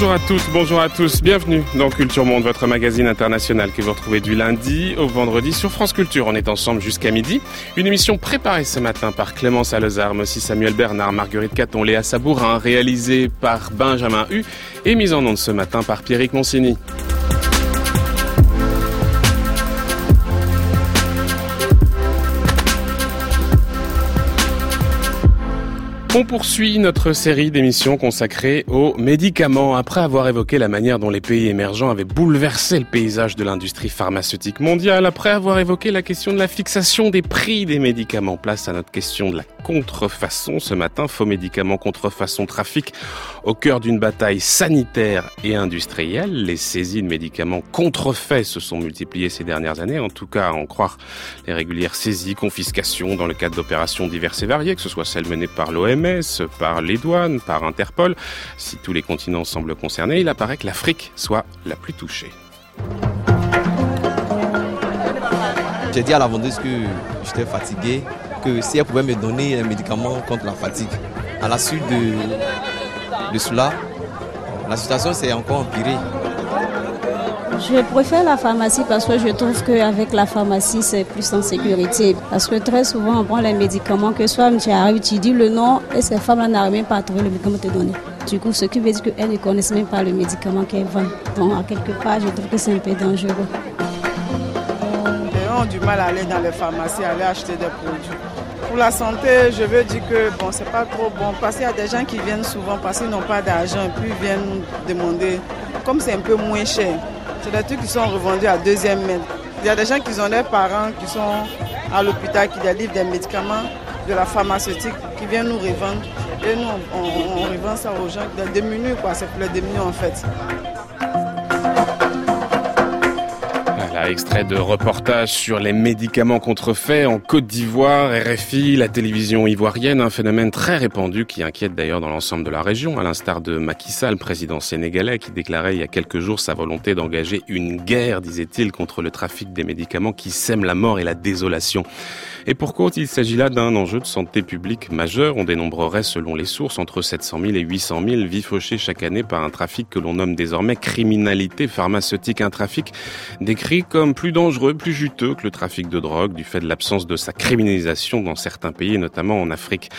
Bonjour à tous, bonjour à tous, bienvenue dans Culture Monde, votre magazine international que vous retrouvez du lundi au vendredi sur France Culture. On est ensemble jusqu'à midi. Une émission préparée ce matin par Clémence Alezard, mais aussi Samuel Bernard, Marguerite Caton, Léa Sabourin, réalisée par Benjamin Hu et mise en onde ce matin par Pierrick Monsigny. On poursuit notre série d'émissions consacrées aux médicaments. Après avoir évoqué la manière dont les pays émergents avaient bouleversé le paysage de l'industrie pharmaceutique mondiale, après avoir évoqué la question de la fixation des prix des médicaments, place à notre question de la contrefaçon ce matin, faux médicaments, contrefaçon, trafic, au cœur d'une bataille sanitaire et industrielle. Les saisies de médicaments contrefaits se sont multipliées ces dernières années, en tout cas à en croire les régulières saisies, confiscations dans le cadre d'opérations diverses et variées, que ce soit celles menées par l'OM, par les douanes, par Interpol. Si tous les continents semblent concernés, il apparaît que l'Afrique soit la plus touchée. J'ai dit à la vendeuse que j'étais fatigué, que si elle pouvait me donner un médicament contre la fatigue. À la suite de, de cela, la situation s'est encore empirée. Je préfère la pharmacie parce que je trouve qu'avec la pharmacie, c'est plus en sécurité. Parce que très souvent, on prend les médicaments que soit tu arrives, tu dis le nom et ces femmes-là n'arrivent même pas à trouver le médicament te donner. Du coup, ce qui veut dire qu'elles ne connaissent même pas le médicament qu'elles vendent. Donc, à quelque part, je trouve que c'est un peu dangereux. Gens ont du mal à aller dans les pharmacies, aller acheter des produits. Pour la santé, je veux dire que bon, c'est pas trop bon parce qu'il y a des gens qui viennent souvent parce qu'ils n'ont pas d'argent et puis ils viennent demander, comme c'est un peu moins cher, c'est des trucs qui sont revendus à deuxième main. Il y a des gens qui ont des parents qui sont à l'hôpital, qui délivrent des médicaments de la pharmaceutique, qui viennent nous revendre. Et nous, on, revend ça aux gens, des démunis, quoi. C'est pour les démunis, en fait. Extrait de reportage sur les médicaments contrefaits en Côte d'Ivoire, RFI, la télévision ivoirienne, un phénomène très répandu qui inquiète d'ailleurs dans l'ensemble de la région, à l'instar de Macky Sall, président sénégalais, qui déclarait il y a quelques jours sa volonté d'engager une guerre, disait-il, contre le trafic des médicaments qui sème la mort et la désolation. Et pour cause, il s'agit là d'un enjeu de santé publique majeur. On dénombrerait, selon les sources, entre 700 000 et 800 000 vies fauchées chaque année par un trafic que l'on nomme désormais criminalité pharmaceutique. Un trafic décrit comme plus dangereux, plus juteux que le trafic de drogue, du fait de l'absence de sa criminalisation dans certains pays, notamment en Afrique.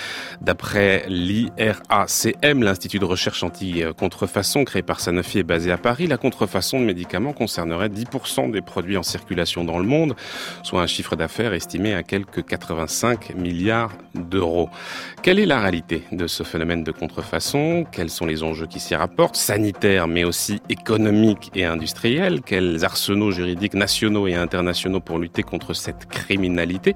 D'après l'IRACM, l'Institut de recherche anti-contrefaçon créé par Sanofi et basé à Paris, la contrefaçon de médicaments concernerait 10% des produits en circulation dans le monde, soit un chiffre d'affaires estimé à quelques 85 milliards d'euros. Quelle est la réalité de ce phénomène de contrefaçon? Quels sont les enjeux qui s'y rapportent, sanitaires mais aussi économiques et industriels Quels arsenaux juridiques nationaux et internationaux pour lutter contre cette criminalité?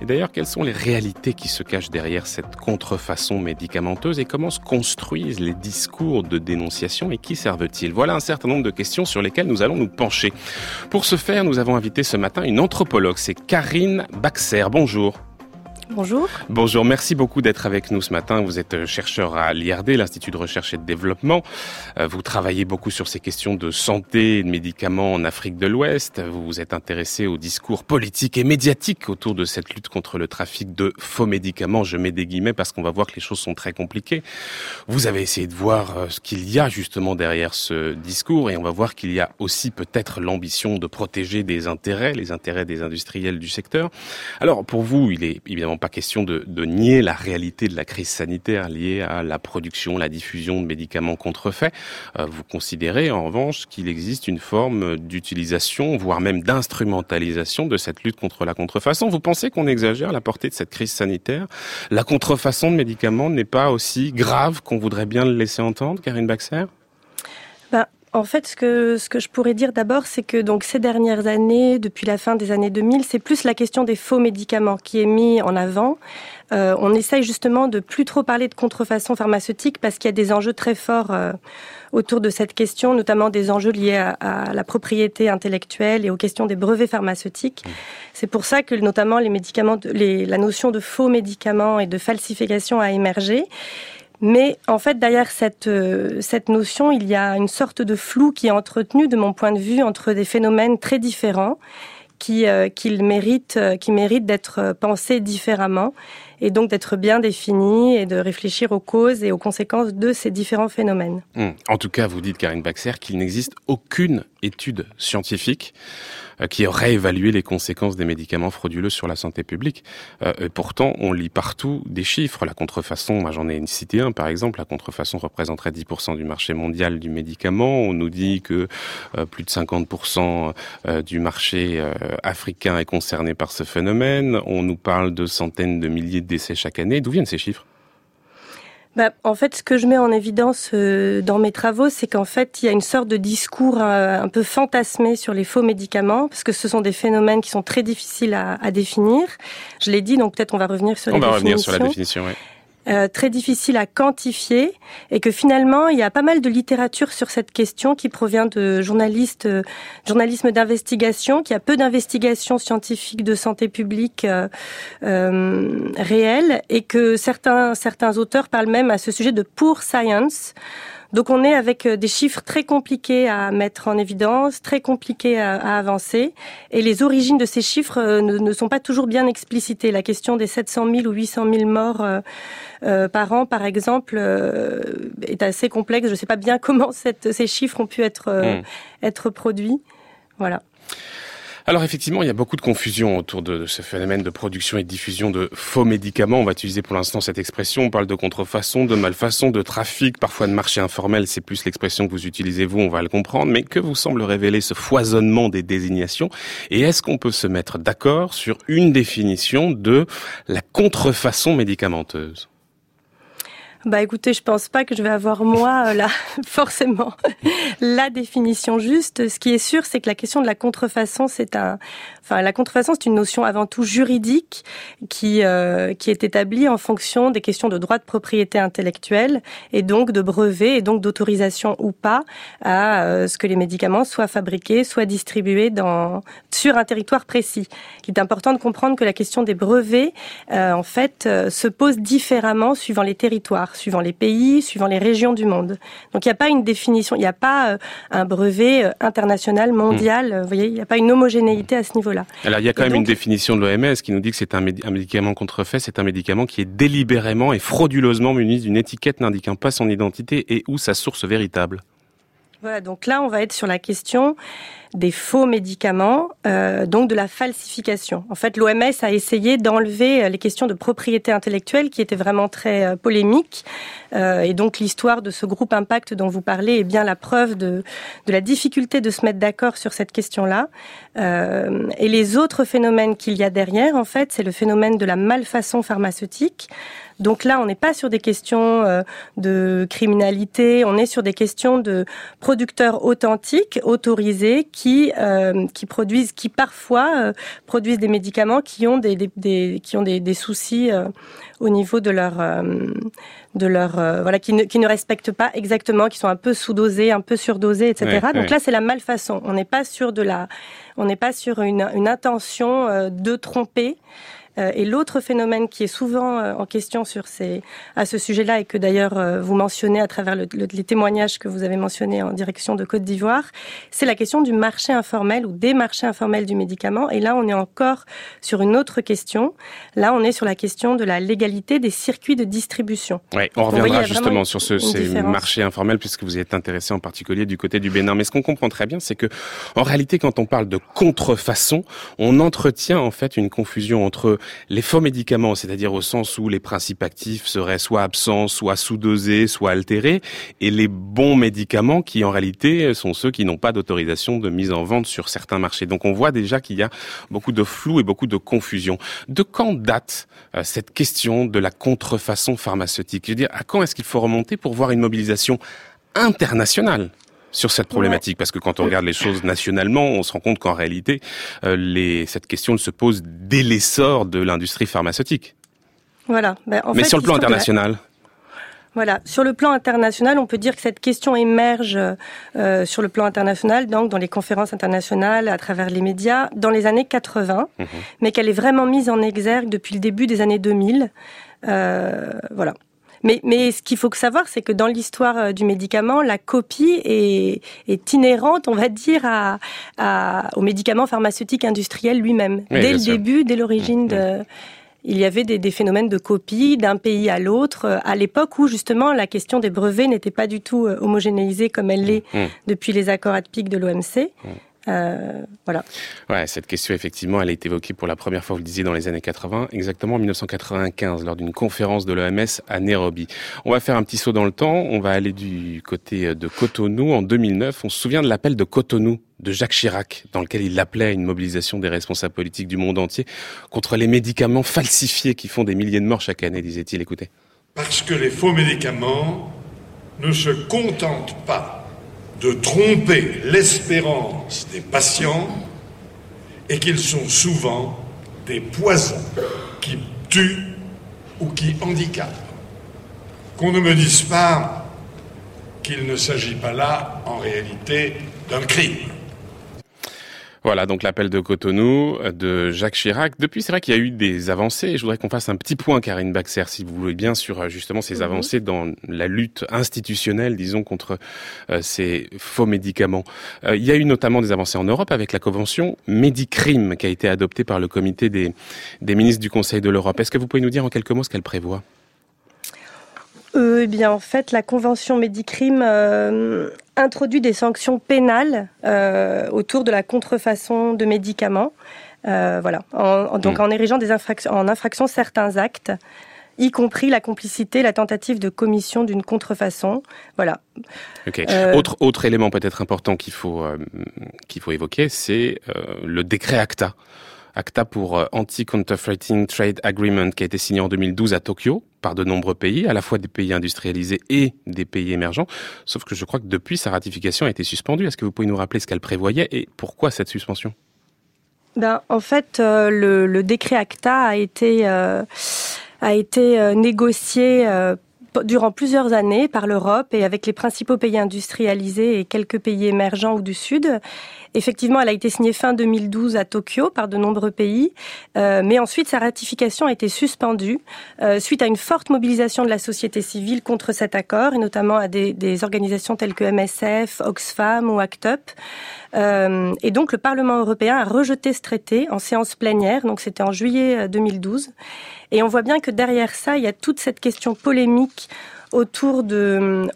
Et d'ailleurs, quelles sont les réalités qui se cachent derrière cette contrefaçon médicamenteuse? Et comment se construisent les discours de dénonciation et qui servent-ils? Voilà un certain nombre de questions sur lesquelles nous allons nous pencher. Pour ce faire, nous avons invité ce matin une anthropologue, c'est Karine Baxer. Bonjour. Bonjour. Bonjour, merci beaucoup d'être avec nous ce matin. Vous êtes chercheur à l'IRD, l'Institut de recherche et de développement. Euh, vous travaillez beaucoup sur ces questions de santé et de médicaments en Afrique de l'Ouest. Vous vous êtes intéressé au discours politique et médiatique autour de cette lutte contre le trafic de faux médicaments. Je mets des guillemets parce qu'on va voir que les choses sont très compliquées. Vous avez essayé de voir euh, ce qu'il y a justement derrière ce discours et on va voir qu'il y a aussi peut-être l'ambition de protéger des intérêts, les intérêts des industriels du secteur. Alors pour vous, il est évidemment pas question de, nier la réalité de la crise sanitaire liée à la production, la diffusion de médicaments contrefaits. Euh, vous considérez en revanche qu'il existe une forme d'utilisation, voire même d'instrumentalisation de cette lutte contre la contrefaçon. Vous pensez qu'on exagère la portée de cette crise sanitaire? La contrefaçon de médicaments n'est pas aussi grave qu'on voudrait bien le laisser entendre, Karine Baxer en fait, ce que, ce que je pourrais dire d'abord, c'est que donc ces dernières années, depuis la fin des années 2000, c'est plus la question des faux médicaments qui est mis en avant. Euh, on essaye justement de plus trop parler de contrefaçon pharmaceutique parce qu'il y a des enjeux très forts euh, autour de cette question, notamment des enjeux liés à, la propriété intellectuelle et aux questions des brevets pharmaceutiques. Mmh. C'est pour ça que notamment les médicaments, les, la notion de faux médicaments et de falsification a émergé. Mais en fait, derrière cette, euh, cette notion, il y a une sorte de flou qui est entretenu, de mon point de vue, entre des phénomènes très différents qui, qu'il mérite, qui mérite d'être pensé différemment et donc d'être bien défini et de réfléchir aux causes et aux conséquences de ces différents phénomènes. Hmm. En tout cas, vous dites, Karine Baxer, qu'il n'existe aucune étude scientifique euh, qui aurait évalué les conséquences des médicaments frauduleux sur la santé publique. Euh, et pourtant, on lit partout des chiffres. La contrefaçon, moi j'en ai cité un par exemple, la contrefaçon représenterait 10% du marché mondial du médicament. On nous dit que euh, plus de 50% du marché africain est concerné par ce phénomène. On nous parle de centaines de milliers de décès chaque année. D'où viennent ces chiffres? Bah, en fait, ce que je mets en évidence euh, dans mes travaux, c'est qu'en fait, il y a une sorte de discours euh, un peu fantasmé sur les faux médicaments, parce que ce sont des phénomènes qui sont très difficiles à, à définir. Je l'ai dit, donc peut-être on va revenir sur on va revenir sur la définition, oui. Euh, très difficile à quantifier et que finalement il y a pas mal de littérature sur cette question qui provient de journalistes, euh, journalisme d'investigation, qui a peu d'investigations scientifiques de santé publique euh, euh, réelles et que certains certains auteurs parlent même à ce sujet de poor science. Donc on est avec des chiffres très compliqués à mettre en évidence, très compliqués à, à avancer, et les origines de ces chiffres ne, ne, sont pas toujours bien explicitées. La question des 700 000 ou 800 000 morts euh, par an, par exemple, euh, est assez complexe. Je ne sais pas bien comment cette, ces chiffres ont pu être, euh, hmm. être produits. Voilà. Alors effectivement, il y a beaucoup de confusion autour de ce phénomène de production et de diffusion de faux médicaments. On va utiliser pour l'instant cette expression. On parle de contrefaçon, de malfaçon, de trafic, parfois de marché informel. C'est plus l'expression que vous utilisez vous, on va le comprendre. Mais que vous semble révéler ce foisonnement des désignations? Et est-ce qu'on peut se mettre d'accord sur une définition de la contrefaçon médicamenteuse? Bah écoutez, je pense pas que je vais avoir moi euh, là forcément la définition juste. Ce qui est sûr, c'est que la question de la contrefaçon, c'est un, enfin la contrefaçon, c'est une notion avant tout juridique qui euh, qui est établie en fonction des questions de droit de propriété intellectuelle et donc de brevet et donc d'autorisation ou pas à euh, ce que les médicaments soient fabriqués, soient distribués dans sur un territoire précis. Il est important de comprendre que la question des brevets, en fait, se pose différemment suivant les territoires suivant les pays, suivant les régions du monde. Donc il n'y a pas une définition, il n'y a pas euh, un brevet euh, international, mondial, hmm. vous voyez, il n'y a pas une homogénéité à ce niveau-là. Alors il y a quand même une définition de l'OMS qui nous dit que c'est un, médicament contrefait, c'est un médicament qui est délibérément et frauduleusement muni d'une étiquette n'indiquant pas son identité et ou sa source véritable. Donc là on va être sur la question des faux médicaments, euh, donc de la falsification. En fait, l'OMS a essayé d'enlever euh, les questions de propriété intellectuelle qui étaient vraiment très euh, polémiques. Et donc l'histoire de ce groupe Impact dont vous parlez est bien la preuve de, la difficulté de se mettre d'accord sur cette question-là. Et les autres phénomènes qu'il y a derrière, en fait, c'est le phénomène de la malfaçon pharmaceutique. Donc là, on n'est pas sur des questions euh, de criminalité, on est sur des questions de producteurs authentiques, autorisés, qui euh, qui produisent, qui parfois euh, produisent des médicaments qui ont des, des, qui ont des, des soucis euh, au niveau de leur de leur voilà qui ne, qui ne respectent pas exactement, qui sont un peu sous-dosés, un peu surdosés, etc. Donc là, c'est la malfaçon. On n'est pas sur de la, on n'est pas sur une, une intention de tromper. Euh, et l'autre phénomène qui est souvent euh, en question sur ces, à ce sujet-là et que d'ailleurs euh, vous mentionnez à travers le, les témoignages que vous avez mentionnés en direction de Côte d'Ivoire, c'est la question du marché informel ou des marchés informels du médicament. Et là, on est encore sur une autre question. Là, on est sur la question de la légalité des circuits de distribution. Oui, on reviendra justement sur ce, ces marchés informels puisque vous êtes intéressé en particulier du côté du Bénin. Mais ce qu'on comprend très bien, c'est que en réalité, quand on parle de contrefaçon, on entretient en fait une confusion entre les faux médicaments, c'est-à-dire au sens où les principes actifs seraient soit absents, soit sous-dosés, soit altérés, et les bons médicaments qui en réalité sont ceux qui n'ont pas d'autorisation de mise en vente sur certains marchés. Donc on voit déjà qu'il y a beaucoup de flou et beaucoup de confusion. De quand date euh, cette question de la contrefaçon pharmaceutique? Je veux dire, à quand est-ce qu'il faut remonter pour voir une mobilisation internationale? Sur cette problématique parce que quand on regarde les choses nationalement, on se rend compte qu'en réalité, euh, les, cette question se pose dès l'essor de l'industrie pharmaceutique. Voilà. Ben, en Mais sur le plan international. Voilà, sur le plan international, on peut dire que cette question émerge euh, sur le plan international, donc dans les conférences internationales, à travers les médias, dans les années 80, mhm. mais qu'elle est vraiment mise en exergue depuis le début des années 2000. Euh, voilà. Mais, mais ce qu'il faut savoir, c'est que dans l'histoire du médicament, la copie est, est inhérente, on va dire, à, à, au médicament pharmaceutique industriel lui-même. dès le début, dès l'origine de il y avait des, phénomènes de copie d'un pays à l'autre, euh, à l'époque où justement la question des brevets n'était pas du tout euh, homogénéisée comme elle l'est mmh. depuis les accords ADPIC de l'OMC. Mmh. Euh, voilà. Ouais, cette question, effectivement, elle a été évoquée pour la première fois, vous le disiez, dans les années 80, exactement en 1995, lors d'une conférence de l'OMS à Nairobi. On va faire un petit saut dans le temps. On va aller du côté de Cotonou. En 2009, on se souvient de l'appel de Cotonou de Jacques Chirac, dans lequel il appelait à une mobilisation des responsables politiques du monde entier contre les médicaments falsifiés qui font des milliers de morts chaque année, disait-il. Écoutez. Parce que les faux médicaments ne se contentent pas de tromper l'espérance des patients et qu'ils sont souvent des poisons qui tuent ou qui handicapent. Qu'on ne me dise pas qu'il ne s'agit pas là, en réalité, d'un crime. Voilà, donc l'appel de Cotonou euh, de Jacques Chirac. Depuis, c'est vrai qu'il y a eu des avancées. Je voudrais qu'on fasse un petit point, Karine Baxer, si vous voulez bien, sur euh, justement ces mhm. avancées dans la lutte institutionnelle, disons, contre euh, ces faux médicaments. il y a eu notamment des avancées en Europe avec la convention Medicrime qui a été adoptée par le comité des, des ministres du Conseil de l'Europe. Est-ce que vous pouvez nous dire en quelques mots ce qu'elle prévoit? Euh, eh bien, en fait, la Convention Médicrime euh, introduit des sanctions pénales euh, autour de la contrefaçon de médicaments. Euh, voilà. En, donc, hmm. en érigeant des infractions, en infraction certains actes, y compris la complicité, la tentative de commission d'une contrefaçon. Voilà. Okay. Euh, autre, autre élément peut-être important qu'il faut, qu'il faut évoquer, c'est le décret ACTA. ACTA pour euh, Anti-Counterfeiting Trade Agreement qui a été signé en 2012 à Tokyo par de nombreux pays, à la fois des pays industrialisés et des pays émergents. Sauf que je crois que depuis, sa ratification a été suspendue. Est-ce que vous pouvez nous rappeler ce qu'elle prévoyait et pourquoi cette suspension? Ben, En fait, euh, le, décret ACTA a été, euh, a été négocié durant plusieurs années par l'Europe et avec les principaux pays industrialisés et quelques pays émergents ou du Sud. Effectivement, elle a été signée fin 2012 à Tokyo par de nombreux pays, euh, mais ensuite sa ratification a été suspendue euh, suite à une forte mobilisation de la société civile contre cet accord, et notamment à des, organisations telles que MSF, Oxfam ou ACT UP. Euh, et donc le Parlement européen a rejeté ce traité en séance plénière, donc c'était en juillet 2012. Et on voit bien que derrière ça, il y a toute cette question polémique autour de,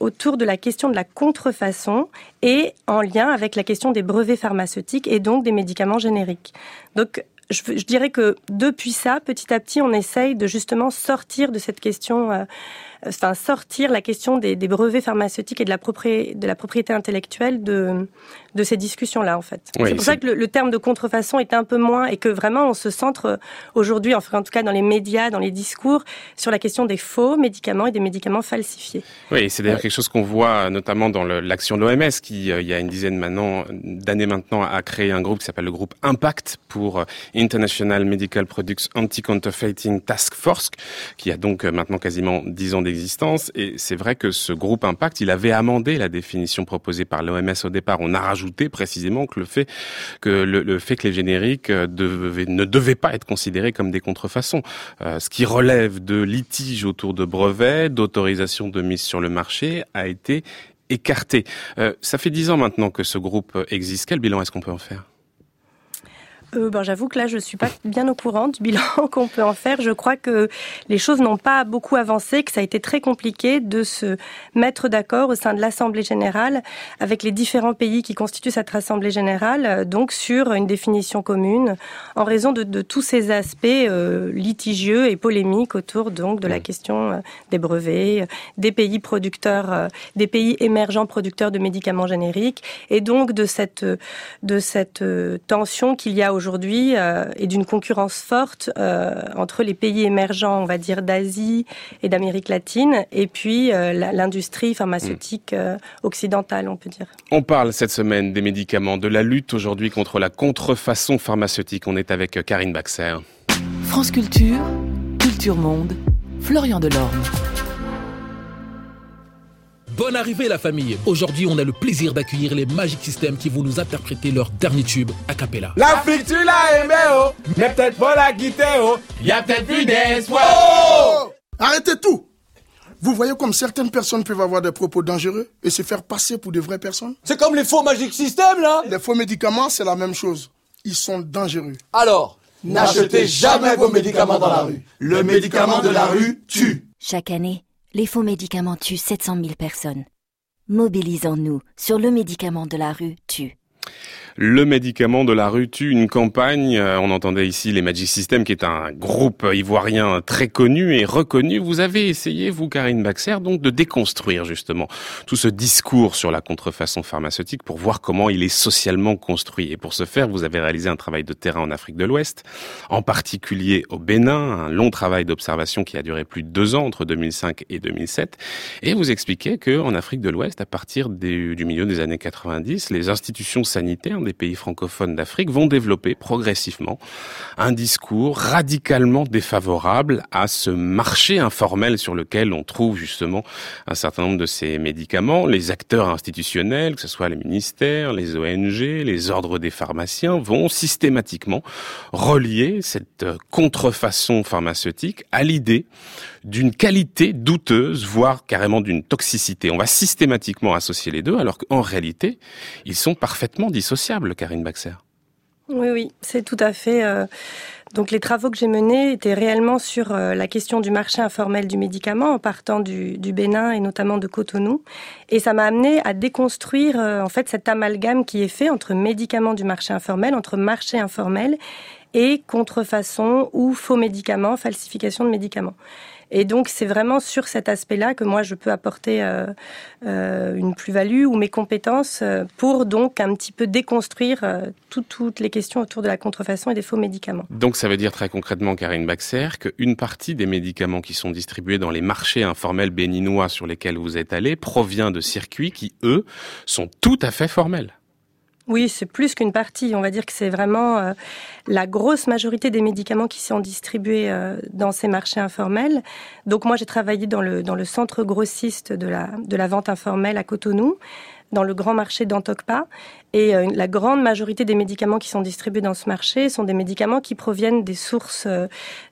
la question de la contrefaçon et en lien avec la question des brevets pharmaceutiques et donc des médicaments génériques. Donc, je, je dirais que depuis ça, petit à petit, on essaye de justement sortir de cette question euh, enfin, sortir la question des, brevets pharmaceutiques et de la, propriété, de la propriété intellectuelle de, de ces discussions-là, en fait. c'est pour ça que le, terme de contrefaçon est un peu moins et que vraiment on se centre aujourd'hui, enfin, en tout cas dans les médias, dans les discours, sur la question des faux médicaments et des médicaments falsifiés. Oui, c'est d'ailleurs quelque chose qu'on voit notamment dans l'action de l'OMS qui, euh, il y a une dizaine maintenant d'années maintenant, a créé un groupe qui s'appelle le groupe Impact pour euh, International Medical Products Anti-Counterfeiting Task Force, qui a donc euh, maintenant quasiment dix ans d'existence. Et c'est vrai que ce groupe Impact, il avait amendé la définition proposée par l'OMS au départ. On a rajouté précisément que le fait que le, fait que les génériques euh, ne devaient pas être considérés comme des contrefaçons, euh, ce qui relève de litiges autour de brevets, d'autorisation de mise sur le marché, a été écarté. Euh, ça fait dix ans maintenant que ce groupe existe. Quel bilan est-ce qu'on peut en faire? Ben, J'avoue que là, je suis pas bien au courant du bilan qu'on peut en faire. Je crois que les choses n'ont pas beaucoup avancé, que ça a été très compliqué de se mettre d'accord au sein de l'Assemblée générale avec les différents pays qui constituent cette Assemblée générale, euh, donc sur une définition commune, en raison de, de tous ces aspects euh, litigieux et polémiques autour donc de la question euh, des brevets, des pays producteurs, des pays émergents producteurs de médicaments génériques, et donc de cette de cette tension qu'il y a aujourd'hui euh, et d'une concurrence forte euh, entre les pays émergents, on va dire d'Asie et d'Amérique latine, et puis euh, l'industrie pharmaceutique occidentale, on peut dire. On parle cette semaine des médicaments, de la lutte aujourd'hui contre la contrefaçon pharmaceutique. On est avec Karine Baxer. France Culture, Culture Monde, Florian Delorme. Bonne arrivée la famille Aujourd'hui on a le plaisir d'accueillir les Magic Systems qui vont nous interpréter leur dernier tube a cappella. L'Afrique tu l'as aimé oh Mais peut-être pas la guitare oh Y'a peut-être plus d'espoir oh Arrêtez tout Vous voyez comme certaines personnes peuvent avoir des propos dangereux et se faire passer pour de vraies personnes? C'est comme les faux Magic System, là Les faux médicaments, c'est la même chose. Ils sont dangereux. Alors, n'achetez jamais vos médicaments dans la rue. Le médicament de la rue tue. Chaque année, les faux médicaments tuent 700 000 personnes. Mobilisons-nous sur le médicament de la rue tue. Le médicament de la rue tue une campagne. Euh, on entendait ici les Magic System, qui est un groupe ivoirien très connu et reconnu. Vous avez essayé, vous, Karine Baxer, donc de déconstruire justement tout ce discours sur la contrefaçon pharmaceutique pour voir comment il est socialement construit. Et pour ce faire, vous avez réalisé un travail de terrain en Afrique de l'Ouest, en particulier au Bénin, un long travail d'observation qui a duré plus de deux ans entre 2005 et 2007. Et vous expliquez que en Afrique de l'Ouest, à partir du milieu des années 90, les institutions des pays francophones d'Afrique vont développer progressivement un discours radicalement défavorable à ce marché informel sur lequel on trouve justement un certain nombre de ces médicaments. Les acteurs institutionnels, que ce soit les ministères, les ONG, les ordres des pharmaciens, vont systématiquement relier cette contrefaçon pharmaceutique à l'idée d'une qualité douteuse, voire carrément d'une toxicité. On va systématiquement associer les deux, alors qu'en réalité, ils sont parfaitement dissociables, Karine Baxer. Oui, oui, c'est tout à fait. Euh, donc les travaux que j'ai menés étaient réellement sur euh, la question du marché informel du médicament en partant du, Bénin et notamment de Cotonou. Et ça m'a amené à déconstruire euh, en fait cet amalgame qui est fait entre médicaments du marché informel, entre marché informel et contrefaçon ou faux médicaments, falsification de médicaments. Et donc, c'est vraiment sur cet aspect-là que moi, je peux apporter euh, euh, une plus-value ou mes compétences euh, pour donc un petit peu déconstruire toutes les questions autour de la contrefaçon et des faux médicaments. Donc, ça veut dire très concrètement, Karine Baxer, qu'une partie des médicaments qui sont distribués dans les marchés informels béninois sur lesquels vous êtes allé provient de circuits qui, eux, sont tout à fait formels. Oui, c'est plus qu'une partie. On va dire que c'est vraiment euh, la grosse majorité des médicaments qui sont distribués euh, dans ces marchés informels. Donc moi, j'ai travaillé dans le, dans le centre grossiste de la, de la vente informelle à Cotonou, dans le grand marché d'Antokpa. Et euh, la grande majorité des médicaments qui sont distribués dans ce marché sont des médicaments qui proviennent des sources,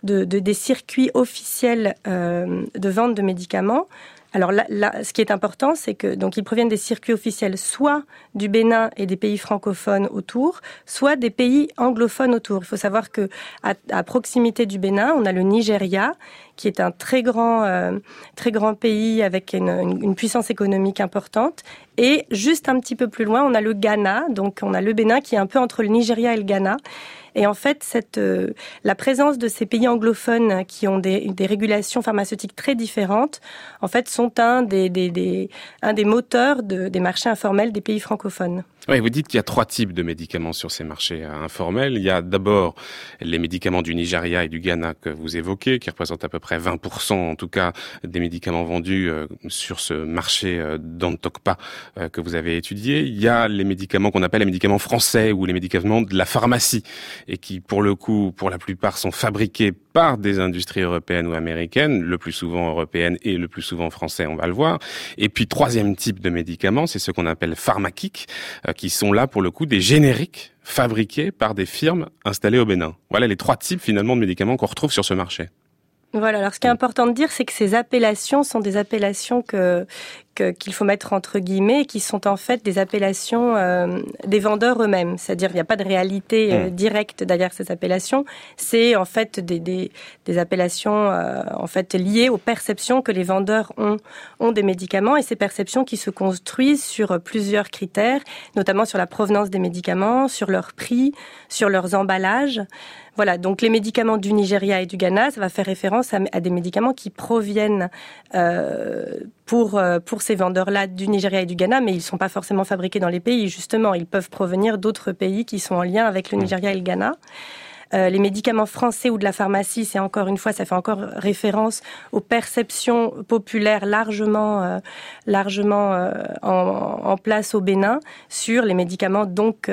de des circuits officiels de vente de médicaments. Alors là, ce qui est important, c'est que donc ils proviennent des circuits officiels, soit du Bénin et des pays francophones autour, soit des pays anglophones autour. Il faut savoir que à, proximité du Bénin, on a le Nigeria, qui est un très grand, euh, très grand pays avec une, une, puissance économique importante. Et juste un petit peu plus loin, on a le Ghana, donc on a le Bénin qui est un peu entre le Nigeria et le Ghana. Et en fait, cette, euh, la présence de ces pays anglophones qui ont des, des, régulations pharmaceutiques très différentes, en fait, sont un des, moteurs de, des marchés informels des pays francophones. Oui, vous dites qu'il y a trois types de médicaments sur ces marchés euh, informels. Il y a d'abord les médicaments du Nigeria et du Ghana que vous évoquez, qui représentent à peu près 20% en tout cas des médicaments vendus euh, sur ce marché d'Antokpa que vous avez étudié. Il y a les médicaments qu'on appelle les médicaments français ou les médicaments de la pharmacie et qui, pour le coup, pour la plupart, sont fabriqués par des industries européennes ou américaines, le plus souvent européennes et le plus souvent français, on va le voir. Et puis, troisième type de médicaments, c'est ce qu'on appelle pharmaquiques, euh, qui sont là, pour le coup, des génériques fabriqués par des firmes installées au Bénin. Voilà les trois types, finalement, de médicaments qu'on retrouve sur ce marché. Voilà, alors ce qui est important de dire, c'est que ces appellations sont des appellations que qu'il faut mettre entre guillemets, qui sont en fait des appellations euh, des vendeurs eux-mêmes. C'est-à-dire il n'y a pas de réalité euh, hmm. directe derrière ces appellations. C'est en fait des, des, des appellations euh, en fait liées aux perceptions que les vendeurs ont, ont des médicaments et ces perceptions qui se construisent sur plusieurs critères, notamment sur la provenance des médicaments, sur leur prix, sur leurs emballages. Voilà, donc les médicaments du Nigeria et du Ghana, ça va faire référence à, à des médicaments qui proviennent pour pour ces vendeurs-là du Nigeria et du Ghana, mais ils ne sont pas forcément fabriqués dans les pays. Justement, ils peuvent provenir d'autres pays qui sont en lien avec le mmh. Nigeria et le Ghana. Euh, les médicaments français ou de la pharmacie, c'est encore une fois, ça fait encore référence aux perceptions populaires largement, euh, largement euh, en, en, place au Bénin sur les médicaments donc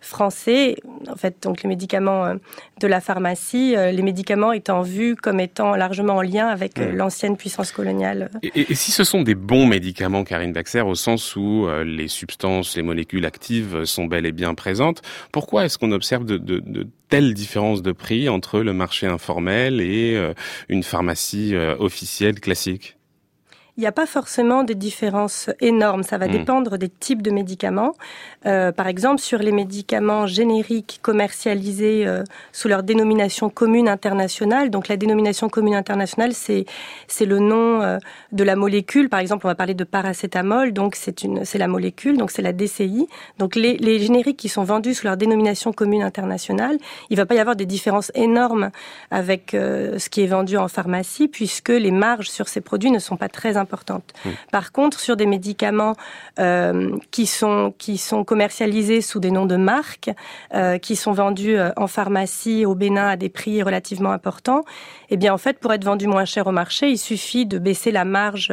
français. En fait, donc les médicaments de la pharmacie, les médicaments étant vus comme étant largement en lien avec l'ancienne puissance coloniale. Et, et, si ce sont des bons médicaments, Karine Baxer, au sens où les substances, les molécules actives sont bel et bien présentes, pourquoi est-ce qu'on observe de, de, de telle de prix entre le marché informel et euh, une pharmacie euh, officielle classique? Il n'y a pas forcément des différences énormes. Ça va Hmm. dépendre des types de médicaments. Euh, par exemple, sur les médicaments génériques commercialisés euh, sous leur dénomination commune internationale. Donc, la dénomination commune internationale, c'est c'est le nom euh, de la molécule. Par exemple, on va parler de paracétamol. Donc, c'est une c'est la molécule. Donc, c'est la DCI. Donc, les, les génériques qui sont vendus sous leur dénomination commune internationale, il va pas y avoir des différences énormes avec ce qui est vendu en pharmacie, puisque les marges sur ces produits ne sont pas très importantes. Par contre, sur des médicaments euh, qui sont qui sont commercialisés sous des noms de marques, euh, qui sont vendus euh, en pharmacie au Bénin à des prix relativement importants, eh bien en fait, pour être vendu moins cher au marché, il suffit de baisser la marge,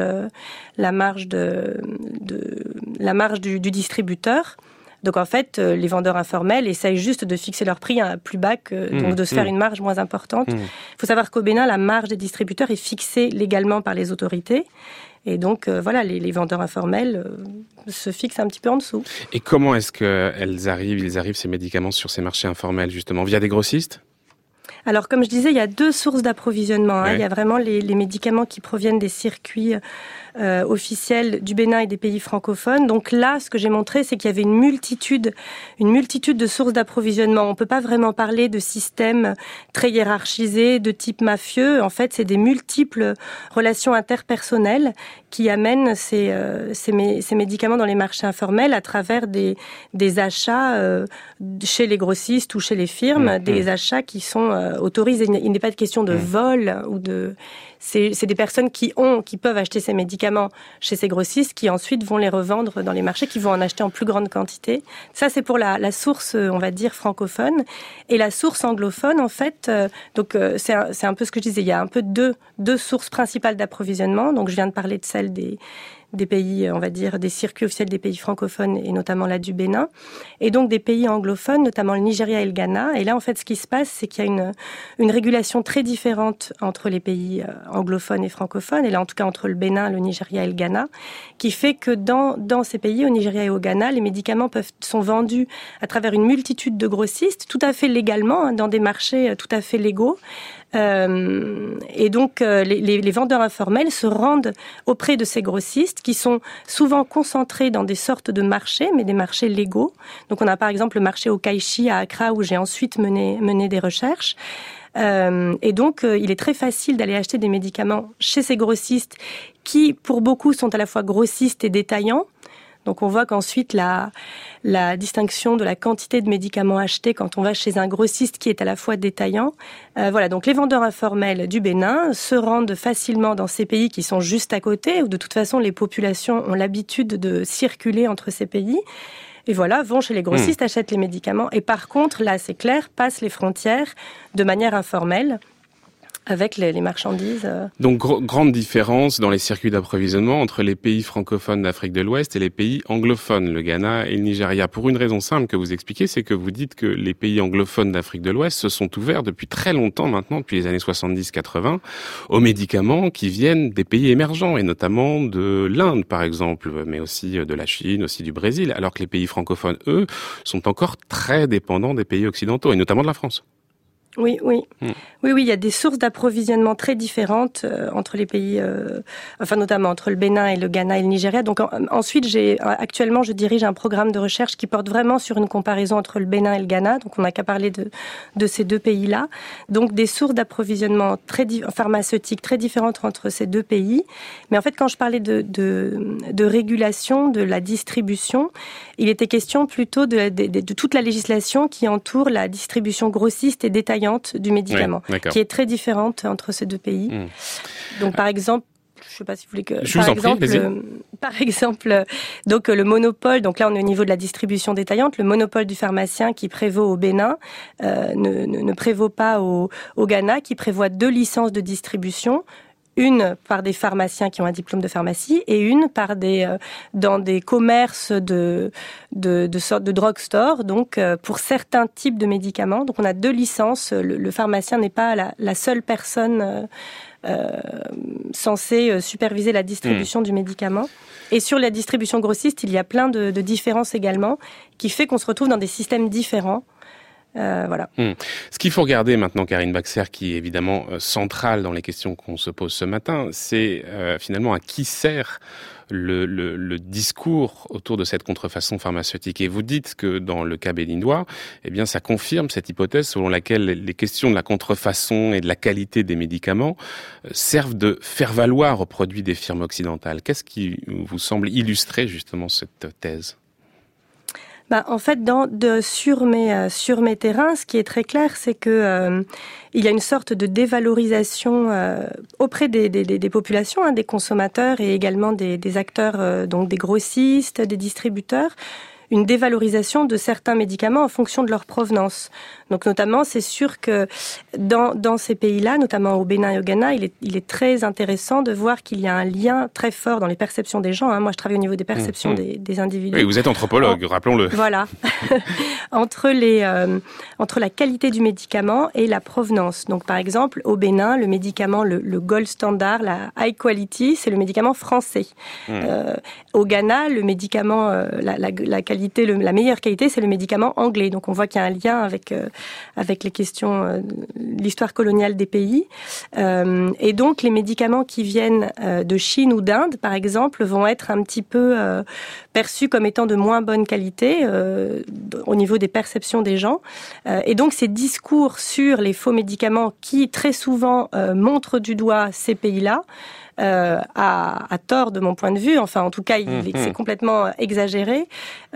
la marge de, de la marge du, du distributeur. Donc en fait, euh, les vendeurs informels essayent juste de fixer leur prix à plus bas, que, Mmh, donc de se faire mmh. une marge moins importante. Il Mmh. faut savoir qu'au Bénin, la marge des distributeurs est fixée légalement par les autorités. Et donc euh, voilà, les, les vendeurs informels euh, se fixent un petit peu en dessous. Et comment est-ce qu'elles arrivent, ils arrivent ces médicaments sur ces marchés informels justement? Via des grossistes? Alors, comme je disais, il y a deux sources d'approvisionnement. hein. Ouais. Il y a vraiment les, les médicaments qui proviennent des circuits euh, officiels du Bénin et des pays francophones. Donc là, ce que j'ai montré, c'est qu'il y avait une multitude, une multitude de sources d'approvisionnement. On peut pas vraiment parler de système très hiérarchisé, de type mafieux. En fait, c'est des multiples relations interpersonnelles qui amènent ces, euh, ces, mé- ces médicaments dans les marchés informels à travers des, des achats euh, chez les grossistes ou chez les firmes, Mmh, des mmh. achats qui sont euh, autorisés. Il n'est- Il n'est pas de question de Mmh. vol ou de. C'est des personnes qui ont, qui peuvent acheter ces médicaments chez ces grossistes, qui ensuite vont les revendre dans les marchés, qui vont en acheter en plus grande quantité. Ça, c'est pour la, la source, euh, on va dire, francophone. Et la source anglophone, en fait, euh, donc euh, c'est un, un peu ce que je disais. Il y a un peu deux, deux sources principales d'approvisionnement. Donc, je viens de parler de celle des des pays, euh, on va dire, des circuits officiels des pays francophones et notamment là du Bénin, et donc des pays anglophones, notamment le Nigeria et le Ghana. Et là, en fait, ce qui se passe, c'est qu'il y a une, régulation très différente entre les pays euh, anglophones et francophones, et là, en tout cas, entre le Bénin, le Nigeria et le Ghana, qui fait que dans, dans ces pays, au Nigeria et au Ghana, les médicaments peuvent, sont vendus à travers une multitude de grossistes, tout à fait légalement, hein, dans des marchés euh, tout à fait légaux. Euh, et donc, euh, les, vendeurs informels se rendent auprès de ces grossistes qui sont souvent concentrés dans des sortes de marchés, mais des marchés légaux. Donc, on a par exemple le marché au Kaishi à Accra où j'ai ensuite mené, mené des recherches. Euh, et donc, il est très facile d'aller acheter des médicaments chez ces grossistes qui, pour beaucoup, sont à la fois grossistes et détaillants. Donc on voit qu'ensuite la, la distinction de la quantité de médicaments achetés quand on va chez un grossiste qui est à la fois détaillant. Euh, voilà, donc les vendeurs informels du Bénin se rendent facilement dans ces pays qui sont juste à côté, où de toute façon les populations ont l'habitude de circuler entre ces pays. Et voilà, vont chez les grossistes, achètent les médicaments. Et par contre, là, c'est clair, passent les frontières de manière informelle avec les, marchandises. euh, Donc grande différence dans les circuits d'approvisionnement entre les pays francophones d'Afrique de l'Ouest et les pays anglophones, le Ghana et le Nigeria. Pour une raison simple que vous expliquez, c'est que vous dites que les pays anglophones d'Afrique de l'Ouest se sont ouverts depuis très longtemps maintenant, depuis les années 70-80, aux médicaments qui viennent des pays émergents et notamment de l'Inde par exemple, mais aussi de la Chine, aussi du Brésil, alors que les pays francophones, eux, sont encore très dépendants des pays occidentaux et notamment de la France. Oui, oui. Hmm. Oui, oui, il y a des sources d'approvisionnement très différentes euh, entre les pays, euh, enfin notamment entre le Bénin et le Ghana et le Nigeria. Donc en- ensuite, j'ai euh, actuellement, je dirige un programme de recherche qui porte vraiment sur une comparaison entre le Bénin et le Ghana. Donc on n'a qu'à parler de de ces deux pays-là. Donc des sources d'approvisionnement très pharmaceutiques très différentes entre ces deux pays. Mais en fait, quand je parlais de de, de régulation de la distribution, il était question plutôt de- de toute la législation qui entoure la distribution grossiste et détaillante du médicament, qui est très différente entre ces deux pays. Hmm. Donc, par exemple, je sais pas si vous voulez que. Je par vous prie, exemple, euh, par exemple, donc le monopole. Donc là, on est au niveau de la distribution détaillante. Le monopole du pharmacien qui prévaut au Bénin euh, ne, ne, ne prévaut pas au, au Ghana, qui prévoit deux licences de distribution une par des pharmaciens qui ont un diplôme de pharmacie et une par des euh, dans des commerces de de de sorte de drugstore donc euh, pour certains types de médicaments donc on a deux licences. Le, le pharmacien n'est pas la, la seule personne euh, censée superviser la distribution du médicament. Et sur la distribution grossiste il y a plein de, de différences également qui fait qu'on se retrouve dans des systèmes différents Euh. Hmm. Ce qu'il faut regarder maintenant, Karine Baxer, qui est évidemment euh, centrale dans les questions qu'on se pose ce matin, c'est euh, finalement à qui sert le, le, discours autour de cette contrefaçon pharmaceutique. Et vous dites que dans le cas béninois, eh bien, ça confirme cette hypothèse selon laquelle les questions de la contrefaçon et de la qualité des médicaments servent de faire valoir aux produits des firmes occidentales. Qu'est-ce qui vous semble illustrer justement cette thèse? Bah, en fait, dans, de, sur, mes, euh, sur mes terrains, ce qui est très clair, c'est que euh, il y a une sorte de dévalorisation euh, auprès des, des, des populations, hein, des consommateurs et également des, des acteurs, donc des grossistes, des distributeurs, une dévalorisation de certains médicaments en fonction de leur provenance. Donc notamment, c'est sûr que dans, dans ces pays-là, notamment au Bénin et au Ghana, il est, il est très intéressant de voir qu'il y a un lien très fort dans les perceptions des gens. Hein. Moi, je travaille au niveau des perceptions mmh, mmh. des, des, individus. Oui, vous êtes anthropologue, rappelons-le. Voilà. entre, les, euh, entre la qualité du médicament et la provenance. Donc par exemple, au Bénin, le médicament, le, le gold standard, la high quality, c'est le médicament français. Mmh. Euh, au Ghana, le médicament, euh, la, la, la, qualité, le, la meilleure qualité, c'est le médicament anglais. Donc on voit qu'il y a un lien avec euh, avec les questions, euh, l'histoire coloniale des pays. Euh, et donc, les médicaments qui viennent euh, de Chine ou d'Inde, par exemple, vont être un petit peu perçus comme étant de moins bonne qualité au niveau des perceptions des gens. et donc, ces discours sur les faux médicaments qui, très souvent, montrent du doigt ces pays-là, euh, à, à, tort de mon point de vue, enfin en tout cas il, mmh, c'est complètement exagéré,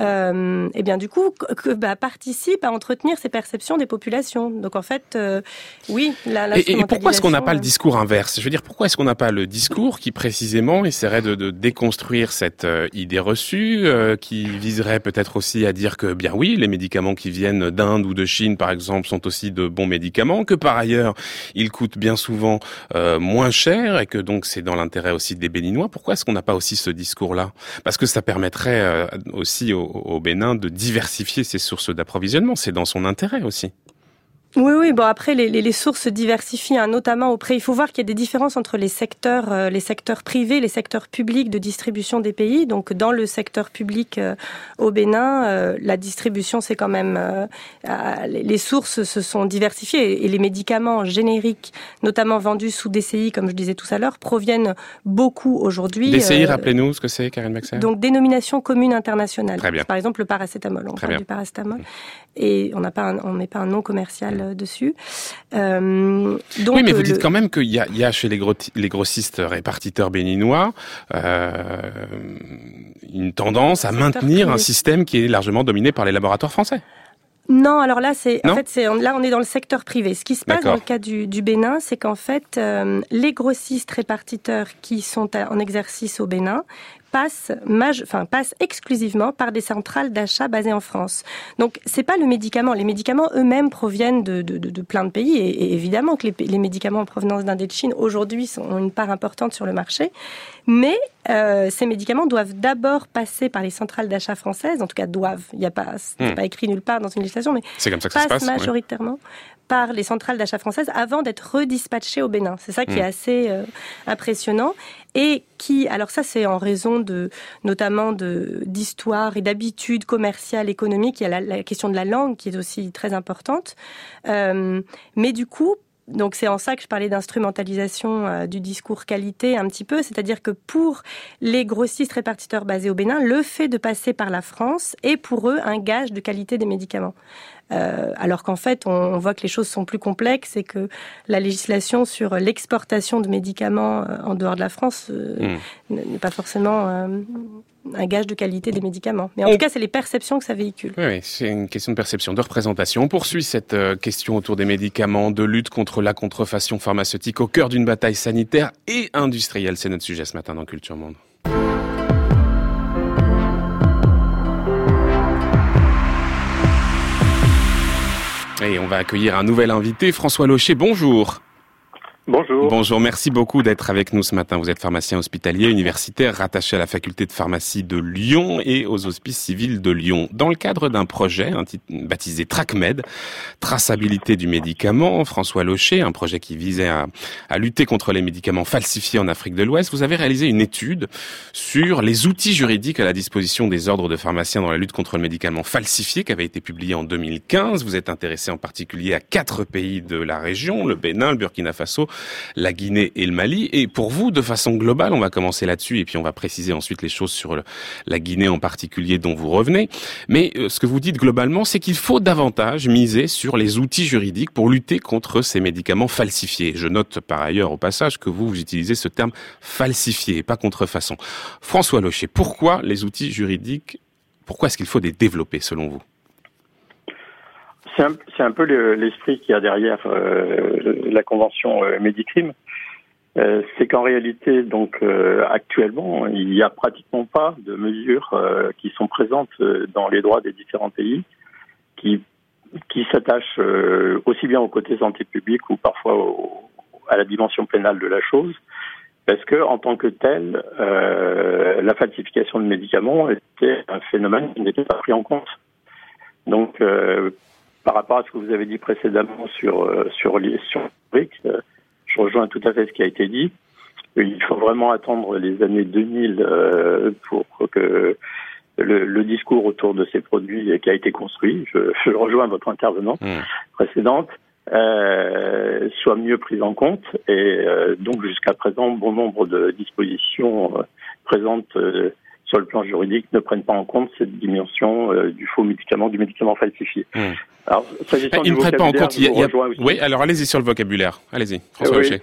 euh, et bien du coup que, bah, participe à entretenir ces perceptions des populations. Donc en fait, euh, oui. La, et, et, pourquoi est-ce qu'on n'a pas le discours inverse? Je veux dire, pourquoi est-ce qu'on n'a pas le discours qui précisément essaierait de, de déconstruire cette euh, idée reçue, euh, qui viserait peut-être aussi à dire que bien oui, les médicaments qui viennent d'Inde ou de Chine par exemple sont aussi de bons médicaments, que par ailleurs ils coûtent bien souvent euh, moins cher et que donc c'est dans l'intérêt aussi des Béninois. Pourquoi est-ce qu'on n'a pas aussi ce discours-là? Parce que ça permettrait euh, aussi au, au Bénin de diversifier ses sources d'approvisionnement. C'est dans son intérêt aussi. Oui, oui. Bon, après, les, les, les sources se diversifient, hein, notamment auprès. Il faut voir qu'il y a des différences entre les secteurs, euh, les secteurs privés, les secteurs publics de distribution des pays. Donc, dans le secteur public euh, au Bénin, euh, la distribution, c'est quand même euh, les sources se sont diversifiées et les médicaments génériques, notamment vendus sous DCI, comme je disais tout à l'heure, proviennent beaucoup aujourd'hui. DCI, rappelez-nous ce que c'est, Karine Maxer. Donc, dénomination commune internationale. Très bien. Par exemple, le paracétamol. On Très parle bien. du paracétamol et on n'a pas, un, on met pas un nom commercial dessus. Euh, donc, oui, mais vous le... dites quand même qu'il y a, il y a chez les, gros, les grossistes répartiteurs béninois euh, une tendance à maintenir un système qui est largement dominé par les laboratoires français. Non, alors là, c'est en fait, c'est là, on est dans le secteur privé. Ce qui se passe dans le cas du, du Bénin, c'est qu'en fait, euh, les grossistes répartiteurs qui sont en exercice au Bénin passe, exclusivement par des centrales d'achat basées en France. Donc, c'est pas le médicament. Les médicaments eux-mêmes proviennent de, plein de pays, et, évidemment que les, médicaments en provenance d'Inde de Chine aujourd'hui ont une part importante sur le marché. Mais euh, ces médicaments doivent d'abord passer par les centrales d'achat françaises. En tout cas, doivent. Il n'y a pas, hmm. pas écrit nulle part dans une législation, mais c'est comme ça que ça se passe majoritairement. Par les centrales d'achat françaises avant d'être redispatchées au Bénin. C'est ça qui mmh. est assez euh, impressionnant et qui, alors ça c'est en raison de notamment de d'histoire et d'habitudes commerciales, économiques. Il y a la, la, question de la langue qui est aussi très importante. Euh, mais du coup, donc c'est en ça que je parlais d'instrumentalisation euh, du discours qualité un petit peu, c'est-à-dire que pour les grossistes répartiteurs basés au Bénin, le fait de passer par la France est pour eux un gage de qualité des médicaments. Euh, alors qu'en fait, on, on, voit que les choses sont plus complexes et que la législation sur l'exportation de médicaments euh, en dehors de la France euh, mmh. n'est pas forcément euh, un gage de qualité des médicaments. Mais en on... tout cas, c'est les perceptions que ça véhicule. Oui, oui c'est une question de perception, de représentation. On poursuit cette question autour des médicaments, de lutte contre la contrefaçon pharmaceutique au cœur d'une bataille sanitaire et industrielle. C'est notre sujet ce matin dans Culture Monde. Et on va accueillir un nouvel invité, François Locher. Bonjour. Bonjour. Bonjour, merci beaucoup d'être avec nous ce matin. Vous êtes pharmacien hospitalier universitaire rattaché à la faculté de pharmacie de Lyon et aux hospices civils de Lyon. Dans le cadre d'un projet baptisé TrackMed, traçabilité du médicament, François Locher, un projet qui visait à, à lutter contre les médicaments falsifiés en Afrique de l'Ouest, vous avez réalisé une étude sur les outils juridiques à la disposition des ordres de pharmaciens dans la lutte contre le médicament falsifié qui avait été publié en 2015. Vous êtes intéressé en particulier à quatre pays de la région, le Bénin, le Burkina Faso, la Guinée et le Mali. Et pour vous, de façon globale, on va commencer là-dessus et puis on va préciser ensuite les choses sur la Guinée en particulier dont vous revenez. Mais euh, ce que vous dites globalement, c'est qu'il faut davantage miser sur les outils juridiques pour lutter contre ces médicaments falsifiés. Je note par ailleurs au passage que vous, vous utilisez ce terme falsifié et pas contrefaçon. François Locher, pourquoi les outils juridiques, pourquoi est-ce qu'il faut les développer selon vous? C'est un, peu l'esprit qu'il y a derrière euh, la convention euh, Medicrime. Euh, c'est qu'en réalité, donc actuellement, il n'y a pratiquement pas de mesures qui sont présentes dans les droits des différents pays qui qui s'attachent aussi bien au côté santé publique ou parfois à la dimension pénale de la chose, parce que en tant que tel, la falsification de médicaments était un phénomène qui n'était pas pris en compte. Donc, par rapport à ce que vous avez dit précédemment sur euh, sur les sur euh, je rejoins tout à fait ce qui a été dit. Il faut vraiment attendre les années 2000 euh, pour que le, discours autour de ces produits qui a été construit, je, je rejoins votre intervenant mmh. précédente, soit mieux pris en compte. Et donc jusqu'à présent, bon nombre de dispositions présentes sur le plan juridique, ne prennent pas en compte cette dimension euh, du faux médicament, du médicament falsifié. Hmm. Alors, il ne prennent pas en compte. Il y a, Oui, alors allez-y sur le vocabulaire. Allez-y, François oui.